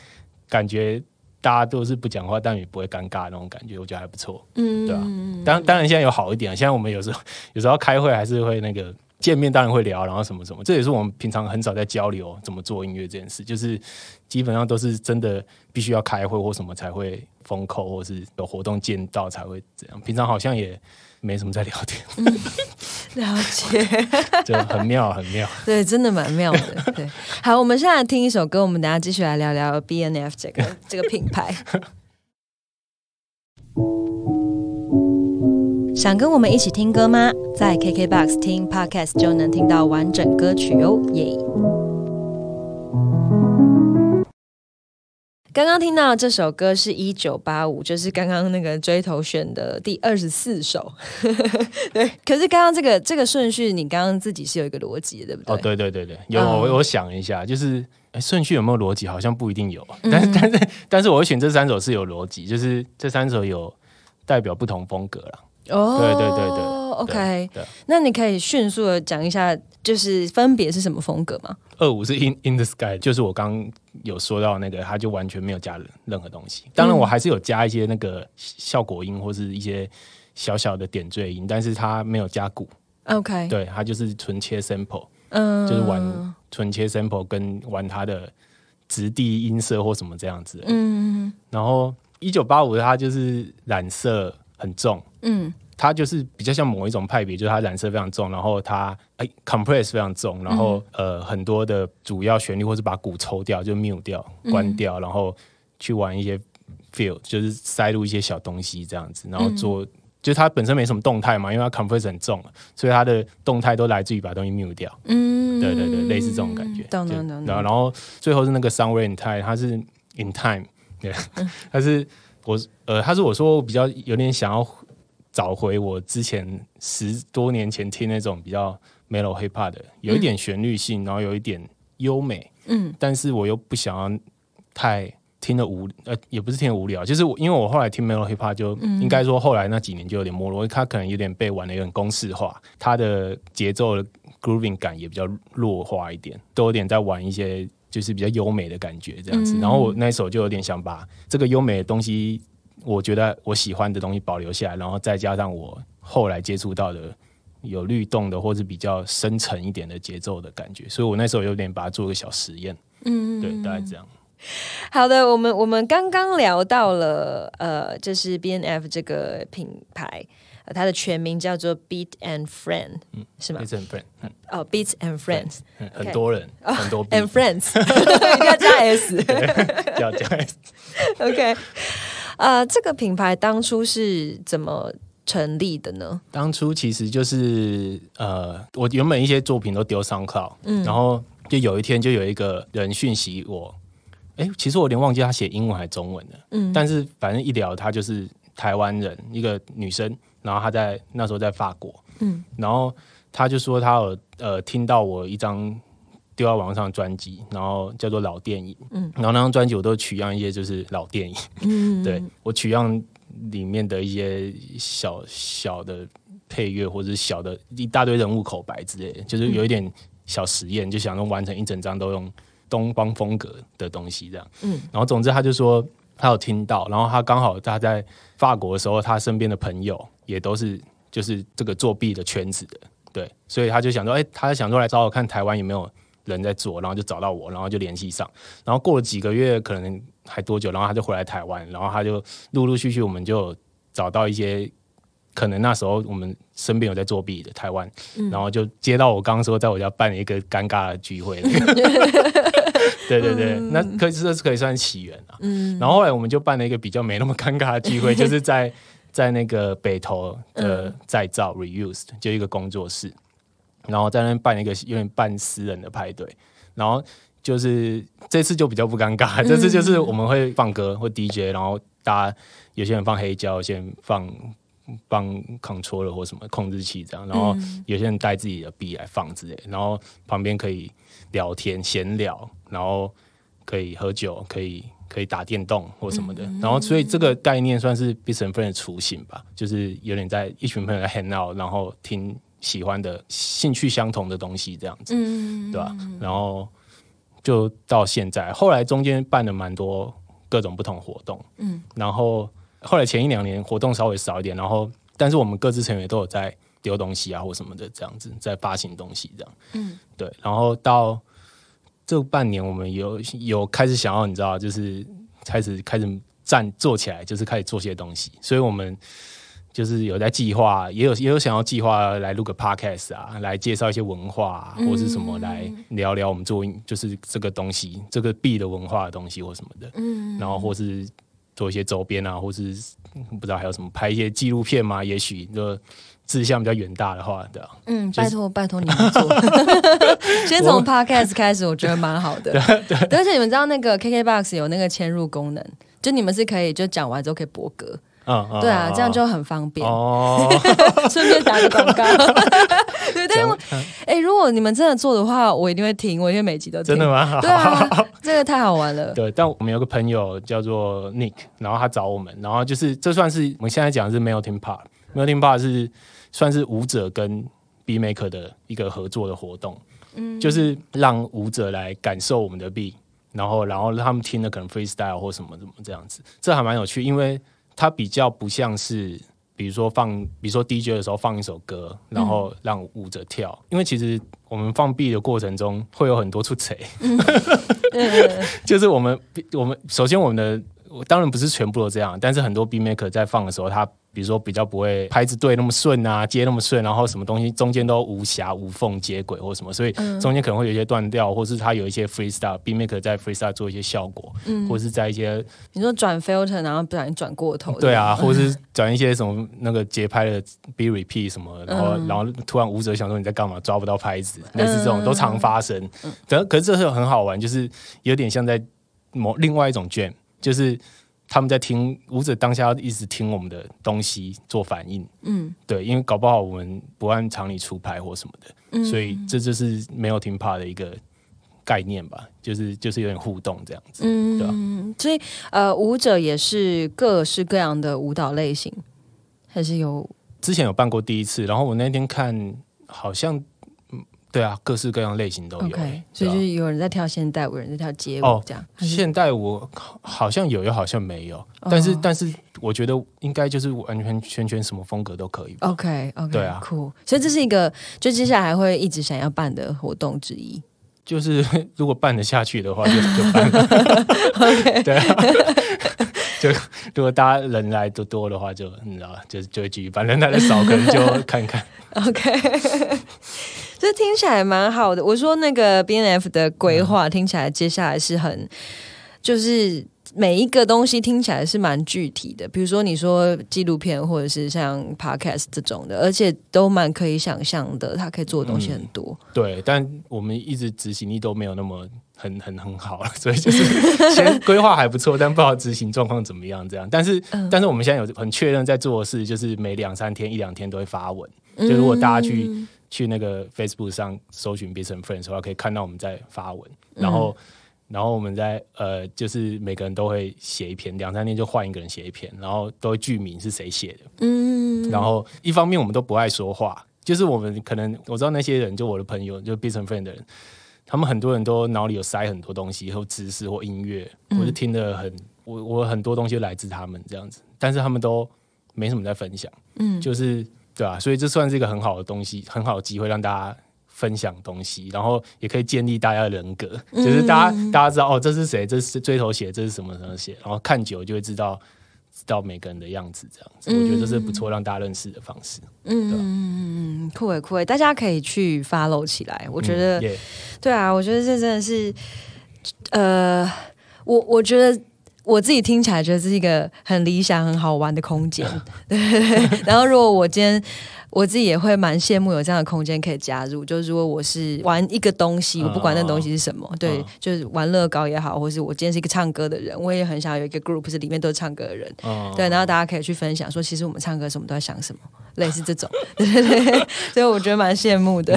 感觉大家都是不讲话，但也不会尴尬那种感觉，我觉得还不错，嗯对吧、当当然现在有好一点，现在我们有时候有时候开会还是会那个见面，当然会聊，然后什么什么，这也是我们平常很少在交流怎么做音乐这件事，就是基本上都是真的必须要开会或什么才会封口，或是有活动见到才会这样，平常好像也没什么在聊天，了解，就很妙很妙。对，真的蛮妙的。对，好，我们现在听一首歌，我们等下继续来聊聊 B N F 这个这个品牌。想跟我们一起听歌吗？在 KKBOX 听 Podcast 就能听到完整歌曲哦，耶！刚刚听到的这首歌是一九八五，就是刚刚那个追头选的第二十四首。对，可是刚刚这个这个顺序，你刚刚自己是有一个逻辑的，对不对？哦，对对对对，有嗯我我想一下，就是哎顺序有没有逻辑？好像不一定有，嗯但是 但是但是我会选这三首是有逻辑，就是这三首有代表不同风格啦。哦，对对对对哦，OK，对，那你可以迅速的讲一下，就是分别是什么风格吗？二五是 In In the Sky，就是我刚刚有说到那个，它就完全没有加任何东西。当然，我还是有加一些那个效果音或是一些小小的点缀音，但是它没有加鼓，OK，对，它就是纯切 sample，嗯。就是玩纯切 sample 跟玩它的质地音色或什么这样子。嗯然后一九八五它就是染色很重，嗯它就是比较像某一种派别，就是它染色非常重，然后它哎 compress 非常重，然后、呃很多的主要旋律或是把鼓抽掉，就 mute 掉、关掉，然后去玩一些 feel，就是塞入一些小东西这样子，然后做。就是它本身没什么动态嘛，因为它 compress 很重，所以它的动态都来自于把东西 mute 掉。嗯，对对对，类似这种感觉。懂懂懂然后然后最后是那个 somewhere in time，它是 in time，对，嗯 它是我呃，它是我说我比较有点想要找回我之前十多年前听那种比较 mellow hip hop 的，有一点旋律性，然后有一点优美，嗯但是我又不想要太。听的无呃，也不是听得无聊，就是我因为我后来听 mellow hip hop 就、应该说后来那几年就有点没落，它可能有点被玩的有点公式化，它的节奏的 grooving 感也比较弱化一点，都有点在玩一些就是比较优美的感觉这样子。然后我那一首就有点想把这个优美的东西，我觉得我喜欢的东西保留下来，然后再加上我后来接触到的有律动的或者比较深沉一点的节奏的感觉，所以我那时候有点把它做个小实验，嗯对，大概这样。好的，我们我们刚刚聊到了，呃，就是 B N F 这个品牌，呃、它的全名叫做 Beat and Friend，嗯、是吗也？是很 friend，嗯哦，Beats and Friends 嗯很多人，很多 and beat Friends，要加 S。要这样。OK，呃，这个品牌当初是怎么成立的呢？当初其实就是呃，我原本一些作品都丢上 cloud，嗯，然后就有一天就有一个人讯息我，哎，其实我有点忘记他写英文还是中文了，嗯，但是反正一聊他就是台湾人，一个女生，然后她在那时候在法国，嗯，然后他就说他有呃听到我一张。丢到网上专辑，然后叫做老电影，嗯，然后那张专辑我都取样一些就是老电影，嗯，对我取样里面的一些小小的配乐或者是小的一大堆人物口白之类的，就是有一点小实验，就想用完成一整张都用东方风格的东西这样。嗯，然后总之他就说他有听到，然后他刚好他在法国的时候，他身边的朋友也都是就是这个作弊的圈子的，对，所以他就想说，哎、他想说来找我看台湾有没有人在做，然后就找到我，然后就联系上，然后过了几个月，可能还多久，然后他就回来台湾，然后他就陆陆续续我们就找到一些可能那时候我们身边有在作弊的台湾，然后就接到我刚刚说在我家办了一个尴尬的聚会，对对对，那可以这是可以算起源啊。然后后来我们就办了一个比较没那么尴尬的聚会，就是在在那个北投的再造 reused 就一个工作室，然后在那边办一个有点半私人的派对，然后就是这次就比较不尴尬，这次就是我们会放歌或 DJ，然后大家有些人放黑胶，有些人放放 controller 或什么控制器这样，然后有些人带自己的笔来放之类，然后旁边可以聊天闲聊，然后可以喝酒，可以可以打电动或什么的，然后所以这个概念算是 b i s n friend 的雏形吧，就是有点在一群朋友在 hang out，然后听喜欢的兴趣相同的东西这样子，嗯，对吧、然后就到现在，后来中间办了蛮多各种不同活动，嗯，然后后来前一两年活动稍微少一点，然后但是我们各自成员都有在丢东西啊或什么的这样子，在发行东西这样，嗯，对，然后到这半年我们有有开始想要你知道，就是开始开始站做起来，就是开始做些东西，所以我们。就是有在计划，也有也有想要计划来录个 podcast 啊，来介绍一些文化、啊、或是什么，来聊聊我们做就是这个东西，这个币的文化的东西或什么的，嗯，然后或是做一些周边啊，或是不知道还有什么拍一些纪录片嘛，也许就志向比较远大的话，对啊，嗯，拜托拜托你们做，先从 podcast 开始，我觉得蛮好的。对，而且你们知道那个 KKBOX 有那个嵌入功能，就你们是可以就讲完之后可以播歌，嗯，嗯对啊，嗯这样就很方便。哦，顺便打个广告。对，但哎、如果你们真的做的话，我一定会听，我因为每集都听。真的？吗？对啊，这个太好玩了。对，但我们有个朋友叫做 Nick，然后他找我们，然后就是这算是我们现在讲的是 Melting Pot，Melting Pot 是算是舞者跟 B maker 的一个合作的活动，嗯，就是让舞者来感受我们的 B，然后然后他们听的可能 freestyle 或什么什么这样子，这还蛮有趣，因为它比较不像是。比如说放，比如说 DJ 的时候放一首歌，然后让舞者跳。因为其实我们放 B 的过程中会有很多出彩，就是我们我们首先我们的当然不是全部都这样，但是很多 B maker 在放的时候，他比如说比较不会拍子对那么顺啊，接那么顺，然后什么东西中间都无瑕无缝接轨或什么，所以中间可能会有一些断掉，或是他有一些 freestyle B maker 在 freestyle 做一些效果，或者是在一些你说转 filter，然后不小心转过头，对啊，或是转一些什么那个节拍的 B repeat 什么，然后然后突然舞者想说你在干嘛，抓不到拍子，类似这种都常发生。可可是这是很好玩，就是有点像在某另外一种 jam，就是。他们在听舞者当下一直听我们的东西做反应，嗯，对，因为搞不好我们不按常理出牌或什么的，嗯，所以这就是没有听怕的一个概念吧，就是就是有点互动这样子，嗯，对吧？所以呃，舞者也是各式各样的舞蹈类型，还是有之前有办过第一次，然后我那天看好像。对啊，各式各样类型都有。OK，所以就是有人在跳现代舞，有人在跳街舞，这样。现代舞好像有，又好像没有。但是，但是我觉得应该就是完全全全什么风格都可以。OK，OK，对啊，酷。所以这是一个，就接下来还会一直想要办的活动之一。就是 如果办得下去的话，就就办。OK，对啊。就如果大家人来多多的话，就你知道，就就会继续办；人来的少，可能就看看。OK。这听起来蛮好的。我说那个 B N F 的规划听起来接下来是很，就是每一个东西听起来是蛮具体的。比如说你说纪录片或者是像 Podcast 这种的，而且都蛮可以想象的，它可以做的东西很多。对，但我们一直执行力都没有那么很很很好了，所以就是 先规划还不错，但不知道执行状况怎么样。这样，但是但是我们现在有很确认在做的事，就是每两三天一两天都会发文。就如果大家去。去那个 Facebook 上搜寻 Business Friends 的话，可以看到我们在发文，然后，然后我们在呃，就是每个人都会写一篇，两三天就换一个人写一篇，然后都会剧名是谁写的。嗯，然后一方面我们都不爱说话，就是我们可能我知道那些人，就我的朋友，就 Business Friend 的人，他们很多人都脑里有塞很多东西，或知识或音乐，我就听得很，我我很多东西来自他们这样子，但是他们都没什么在分享。嗯，就是。对啊，所以这算是一个很好的东西，很好的机会让大家分享东西，然后也可以建立大家的人格，就是大家大家知道哦，这是谁，这是追头写，这是什么什么写，然后看久就会知道知道每个人的样子，这样子，我觉得这是不错让大家认识的方式。嗯嗯嗯，酷诶酷诶，大家可以去 follow 起来，我觉得，对啊，我觉得这真的是，呃，我我觉得。我自己听起来觉得这是一个很理想、很好玩的空间，对对对。然后，如果我今天。我自己也会蛮羡慕有这样的空间可以加入。就是如果我是玩一个东西，我不管那东西是什么，对，就是玩乐高也好，或是我今天是一个唱歌的人，我也很想有一个 group 是里面都是唱歌的人，对，然后大家可以去分享说，其实我们唱歌时我们都在想什么，类似这种，对对对，所以我觉得蛮羡慕的，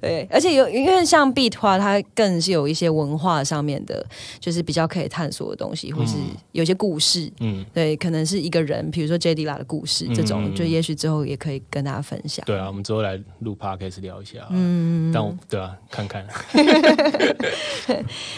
对，而且有因为像 beat 话，它更是有一些文化上面的，就是比较可以探索的东西，或是有些故事，嗯，对，可能是一个人，比如说 J D 拉的故事，这种，就也许之后也可以跟大家。分享对啊，我们之后来录 p 开始聊一下。嗯，但我对啊，看看。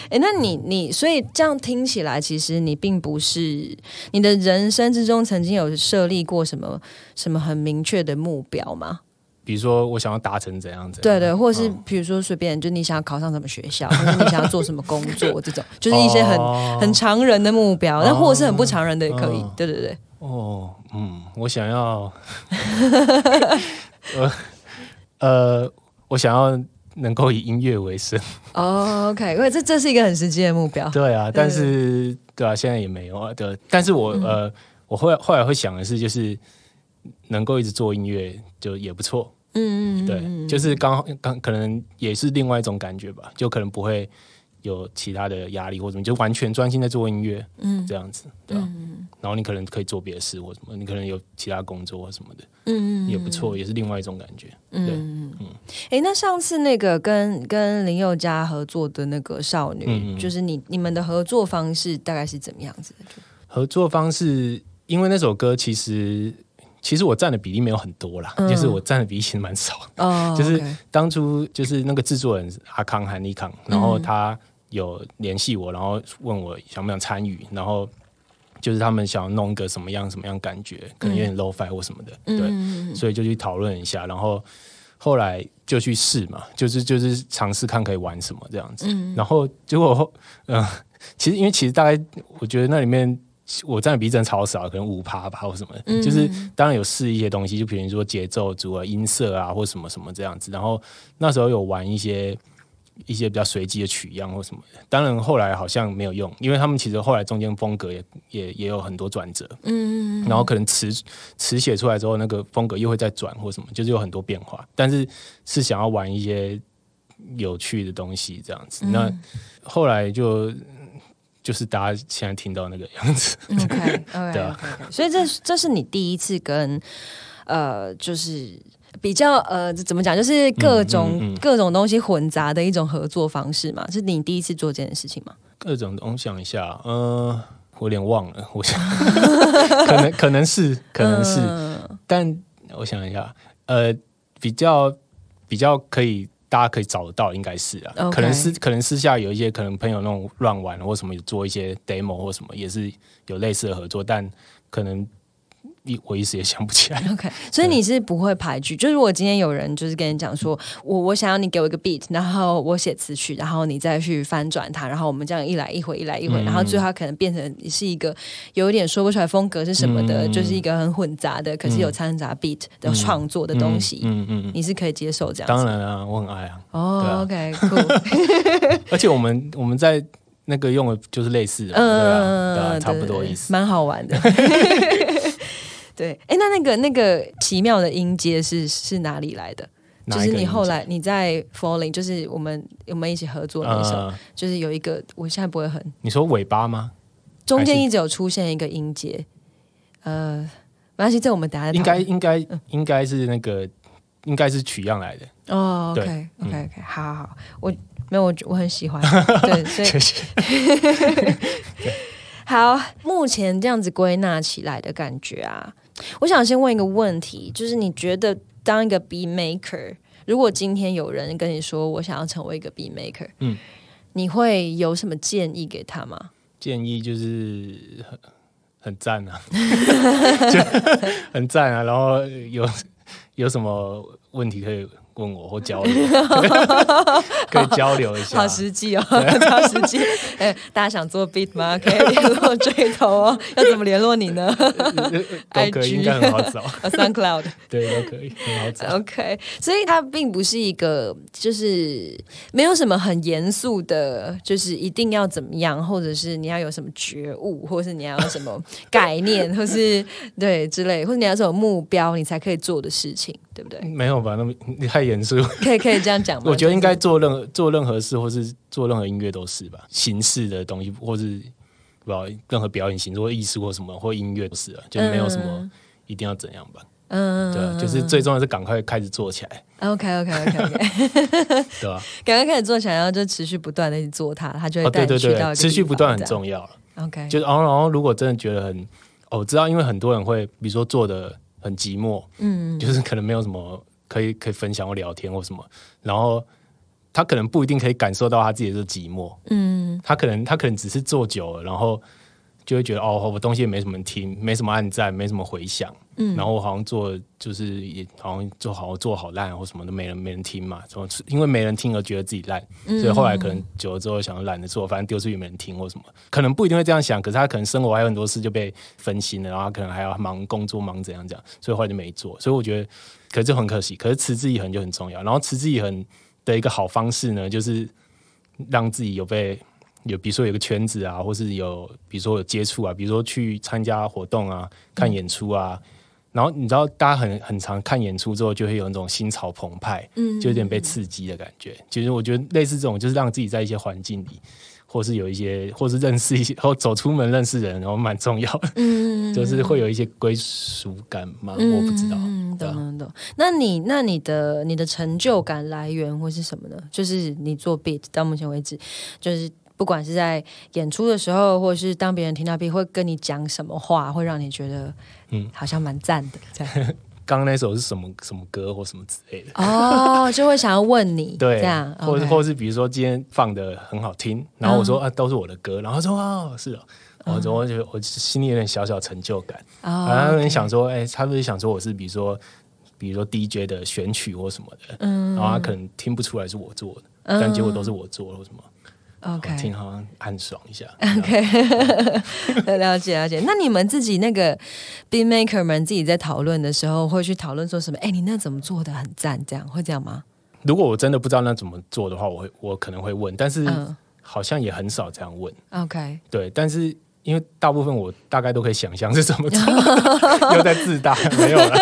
哎，那你你所以这样听起来，其实你并不是你的人生之中曾经有设立过什么什么很明确的目标吗？比如说我想要达成怎样子？对对，或者是比如说随便，就你想要考上什么学校，或者你想要做什么工作，这种就是一些很很常人的目标，那或者是很不常人的也可以。对对对。哦，嗯，我想要，呃，呃，我想要能够以音乐为生。哦，OK，因为这这是一个很实际的目标。对啊，但是对啊，现在也没有啊。对，但是我呃，我后来后来会想的是，就是能够一直做音乐，就也不错。嗯嗯，对，就是刚刚可能也是另外一种感觉吧，就可能不会。有其他的压力或什么，就完全专心在做音乐，嗯，这样子，对吧？然后你可能可以做别的事或什么，你可能有其他工作或什么的，嗯嗯，也不错，也是另外一种感觉，嗯嗯。哎，那上次那个跟跟林宥嘉合作的那个少女，就是你你们的合作方式大概是怎么样子的？合作方式，因为那首歌其实。其实我占的比例没有很多啦，就是我占的比例其实蛮少的。哦，就是当初就是那个制作人阿康韩立康，然后他有联系我，然后问我想不想参与，然后就是他们想要弄一个什么样什么样感觉，可能有点 low fi 或什么的，对，所以就去讨论一下，然后后来就去试嘛，就是就是尝试看可以玩什么这样子，然后结果后嗯、呃其实因为其实大概我觉得那里面。我占的比例真的超少，可能五趴吧，或什么的。就是当然有试一些东西，就比如说节奏组啊、音色啊，或什么什么这样子。然后那时候有玩一些一些比较随机的取样或什么的。当然后来好像没有用，因为他们其实后来中间风格也也也有很多转折。嗯，然后可能词词写出来之后，那个风格又会再转或什么，就是有很多变化。但是是想要玩一些有趣的东西这样子。那后来就就是大家现在听到那个样子。OK OK 对啊所以这这是你第一次跟呃，就是比较呃，怎么讲，就是各种、嗯嗯嗯各种东西混杂的一种合作方式嘛？是你第一次做这件事情吗？各种东西，想一下，呃，我有点忘了，我想 可能可能是可能是，嗯但我想一下，呃，比较比较可以。大家可以找得到，应该是啊。可能私可能私下有一些可能朋友那种乱玩或什么，有做一些 demo 或什么，也是有类似的合作，但可能一我一时也想不起来。OK，所以你是不会排剧，就是如果今天有人就是跟你讲说，我我想要你给我一个 beat，然后我写词曲，然后你再去翻转它，然后我们这样一来一回，一来一回，嗯然后最后它可能变成是一个有一点说不出来风格是什么的，嗯就是一个很混杂的，可是有掺杂 beat 的创作的东西，嗯嗯嗯，你是可以接受这样。当然啊，我很爱啊，哦、对 o k cool，而且我们我们在那个用的就是类似的，对啊，对啊，差不多意思。蛮好玩的。对，哎，那那个那个奇妙的音阶是是哪里来的？就是你后来你在 Falling，就是我们我们一起合作的那首，呃，就是有一个我现在不会很，你说尾巴吗？中间一直有出现一个音阶，呃，没关系，这我们等一下再应该应该应该是那个应该是取样来的。哦 OK OK OK，好好好，我没有我我很喜欢，对，所以谢谢。好，目前这样子归纳起来的感觉啊，我想先问一个问题，就是你觉得当一个 B maker，如果今天有人跟你说我想要成为一个 B maker，嗯，你会有什么建议给他吗？建议就是很很赞啊，就很赞啊。然后有有什么问题可以问我或交流，可以交流一下。好实际哦，好实际。哎，大家想做 beat 吗？可以联络追头哦。要怎么联络你呢？都可 IG 以，应该很好找。呃 SoundCloud。对，都可以，很好找。OK，所以它并不是一个，就是没有什么很严肃的，就是一定要怎么样，或者是你要有什么觉悟，或是你要有什么概念，或是对之类，或者你要有什么目标，你才可以做的事情，对不对？没有吧？那么你太严肃。可以可以这样讲吗？我觉得应该做任何做任何事，或是做任何音乐都是吧，形式的东西，或是不知道任何表演形式或艺术或什么或音乐都是啊，就没有什么一定要怎样吧。嗯，对啊，就是最重要是赶快开始做起来，OK OK OK OK，对吧？赶快开始做起来，然后就持续不断的去做它，它就会哦，带对对对，你去到一个持续不断很重要了。OK，就是然后然后如果真的觉得很，哦，我知道，因为很多人会，比如说做的很寂寞，嗯就是可能没有什么可以可以分享或聊天或什么，然后他可能不一定可以感受到他自己的这个寂寞，嗯。他可能他可能只是坐久了，然后就会觉得哦，我东西也没什么人听，没什么按赞，没什么回响，嗯。然后我好像做就是也好像做好做好烂或什么都没人没人听嘛，什么因为没人听而觉得自己烂，嗯。所以后来可能久了之后想懒得做，反正丢出去没人听或什么，可能不一定会这样想，可是他可能生活还有很多事就被分心了，然后他可能还要忙工作忙怎样这样，所以后来就没做。所以我觉得，可是就很可惜，可是持之以恒就很重要。然后持之以恒的一个好方式呢，就是让自己有被有，比如说有个圈子啊，或是有比如说有接触啊，比如说去参加活动啊、看演出啊。然后你知道，大家很很常看演出之后，就会有那种心潮澎湃，嗯就有点被刺激的感觉。其实我觉得类似这种，就是让自己在一些环境里，或是有一些，或是认识一些，或走出门认识人，然后蛮重要的，嗯 就是会有一些归属感嘛。我不知道，嗯，懂懂。那你那你的你的成就感来源会是什么呢？就是你做 beat 到目前为止，就是不管是在演出的时候，或者是当别人听到 beat 会跟你讲什么话，会让你觉得嗯。好像蛮赞的这样。刚刚那首是什么什么歌或什么之类的，哦，就会想要问你，对，这样，或者或者是比如说今天放的很好听，然后我说、啊都是我的歌，然后他说哦是哦，然后我就我心里有点小小成就感，哦然后他们想说，哎、他不是想说我是比如说比如说 DJ 的选曲或什么的，嗯，然后他可能听不出来是我做的，但结果都是我做的或什么，嗯 OK 我听好像暗爽一下，OK，了解了解。那你们自己那个 beat maker 们自己在讨论的时候，会去讨论说什么？哎，你那怎么做的很赞？这样会这样吗？如果我真的不知道那怎么做的话，我会我可能会问，但是嗯好像也很少这样问。，OK，对，但是因为大部分我大概都可以想象是怎么做，又在自大，没有了。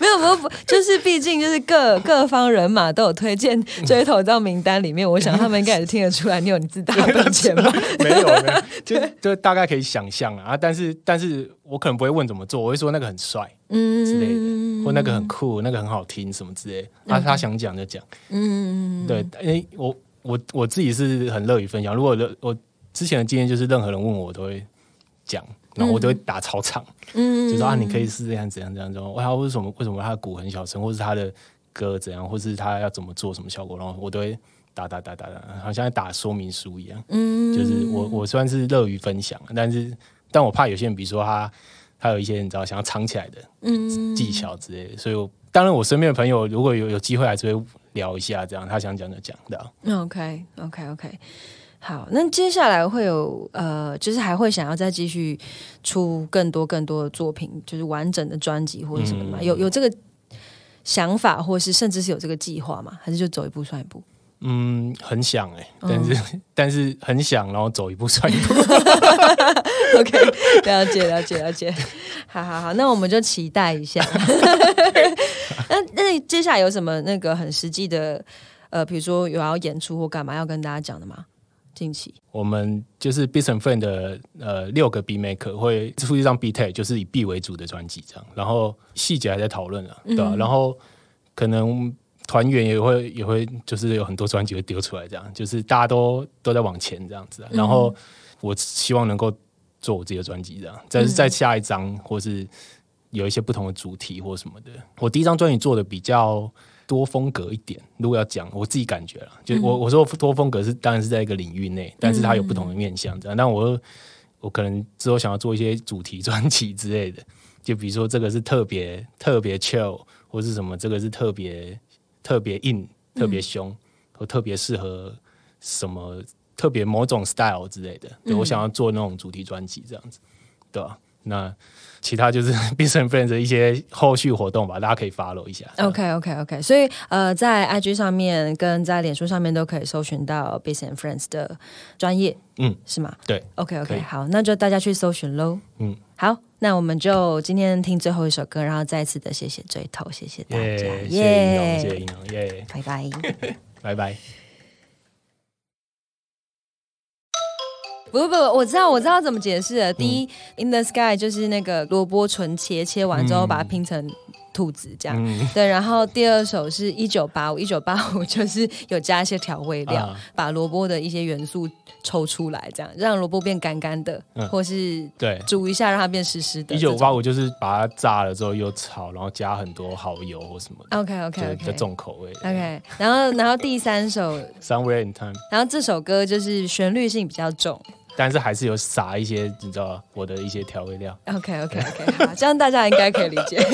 没 有没有，不就是毕竟就是各各方人马都有推荐追投到名单里面，我想他们应该也是听得出来你有你自大的本钱吧？没有，没有，就就大概可以想象啊。但是，但是我可能不会问怎么做，我会说那个很帅嗯之类的，或那个很酷，那个很好听什么之类的。他他想讲就讲，嗯，对，因为我我我自己是很乐于分享。如果我我之前的经验就是，任何人问我，我都会讲，然后我都会打超场，嗯就说啊，你可以是这样怎样怎样怎样。哇，为什么为什么他的鼓很小声，或是他的歌怎样，或是他要怎么做什么效果，然后我都会打打打打打，好像在打说明书一样。嗯就是我我虽然是乐于分享，但是但我怕有些人，比如说他他有一些你知道想要藏起来的嗯技巧之类的，所以我当然我身边的朋友如果有有机会还是会聊一下，这样他想讲就讲的。OK OK OK，好，那接下来会有呃，就是还会想要再继续出更多更多的作品，就是完整的专辑或者什么的吗？嗯有有这个想法，或是甚至是有这个计划吗？还是就走一步算一步？嗯，很想哎、但是、但是很想，然后走一步算一步。OK，了解了解了解，好好好，那我们就期待一下。那那接下来有什么那个很实际的呃，比如说有要演出或干嘛要跟大家讲的吗？近期我们就是 b i s n Friend 的呃六个 B Maker 会出一张 B Tag，就是以 B 为主的专辑这样，然后细节还在讨论啊，对吧、然后可能团员也会也会就是有很多专辑会丢出来，这样就是大家都都在往前这样子、啊。然后我希望能够做我自己的专辑这样，但是在下一张或是有一些不同的主题或什么的。我第一张专辑做的比较多风格一点，如果要讲我自己感觉了，就我我说多风格是当然是在一个领域内，但是它有不同的面向这样。但我我可能之后想要做一些主题专辑之类的，就比如说这个是特别特别 chill，或是什么这个是特别特别硬、特别凶，或特别适合什么特别某种 style 之类的。对、我想要做那种主题专辑这样子，对吧、那其他就是 Business Friends 的一些后续活动吧，大家可以 follow 一下。OK OK OK，所以呃，在 IG 上面跟在脸书上面都可以搜寻到 b u s and Friends 的专业，嗯，是吗对，，OK OK，好，那就大家去搜寻喽。嗯，好，那我们就今天听最后一首歌，然后再次的谢谢追头，谢谢大耶、家，谢谢谢谢耶，英龙，耶、拜拜。拜拜。不不不，我知道我知道怎么解释了。第一、i n the Sky 就是那个萝卜纯切，切完之后把它拼成兔子这样。嗯，对，然后第二首是一九八五，一九八五 就是有加一些调味料，啊把萝卜的一些元素抽出来，这样让萝卜变干干的，嗯或是对。煮一下让它变湿湿的。一九八五就是把它炸了之后又炒，然后加很多蚝油或什么的，OK OK 就比较 OK 重口味。OK，然后然后第三首，Somewhere in Time，然后这首歌就是旋律性比较重。但是还是有撒一些你知道我的一些调味料。OK OK OK，好，这样大家应该可以理解。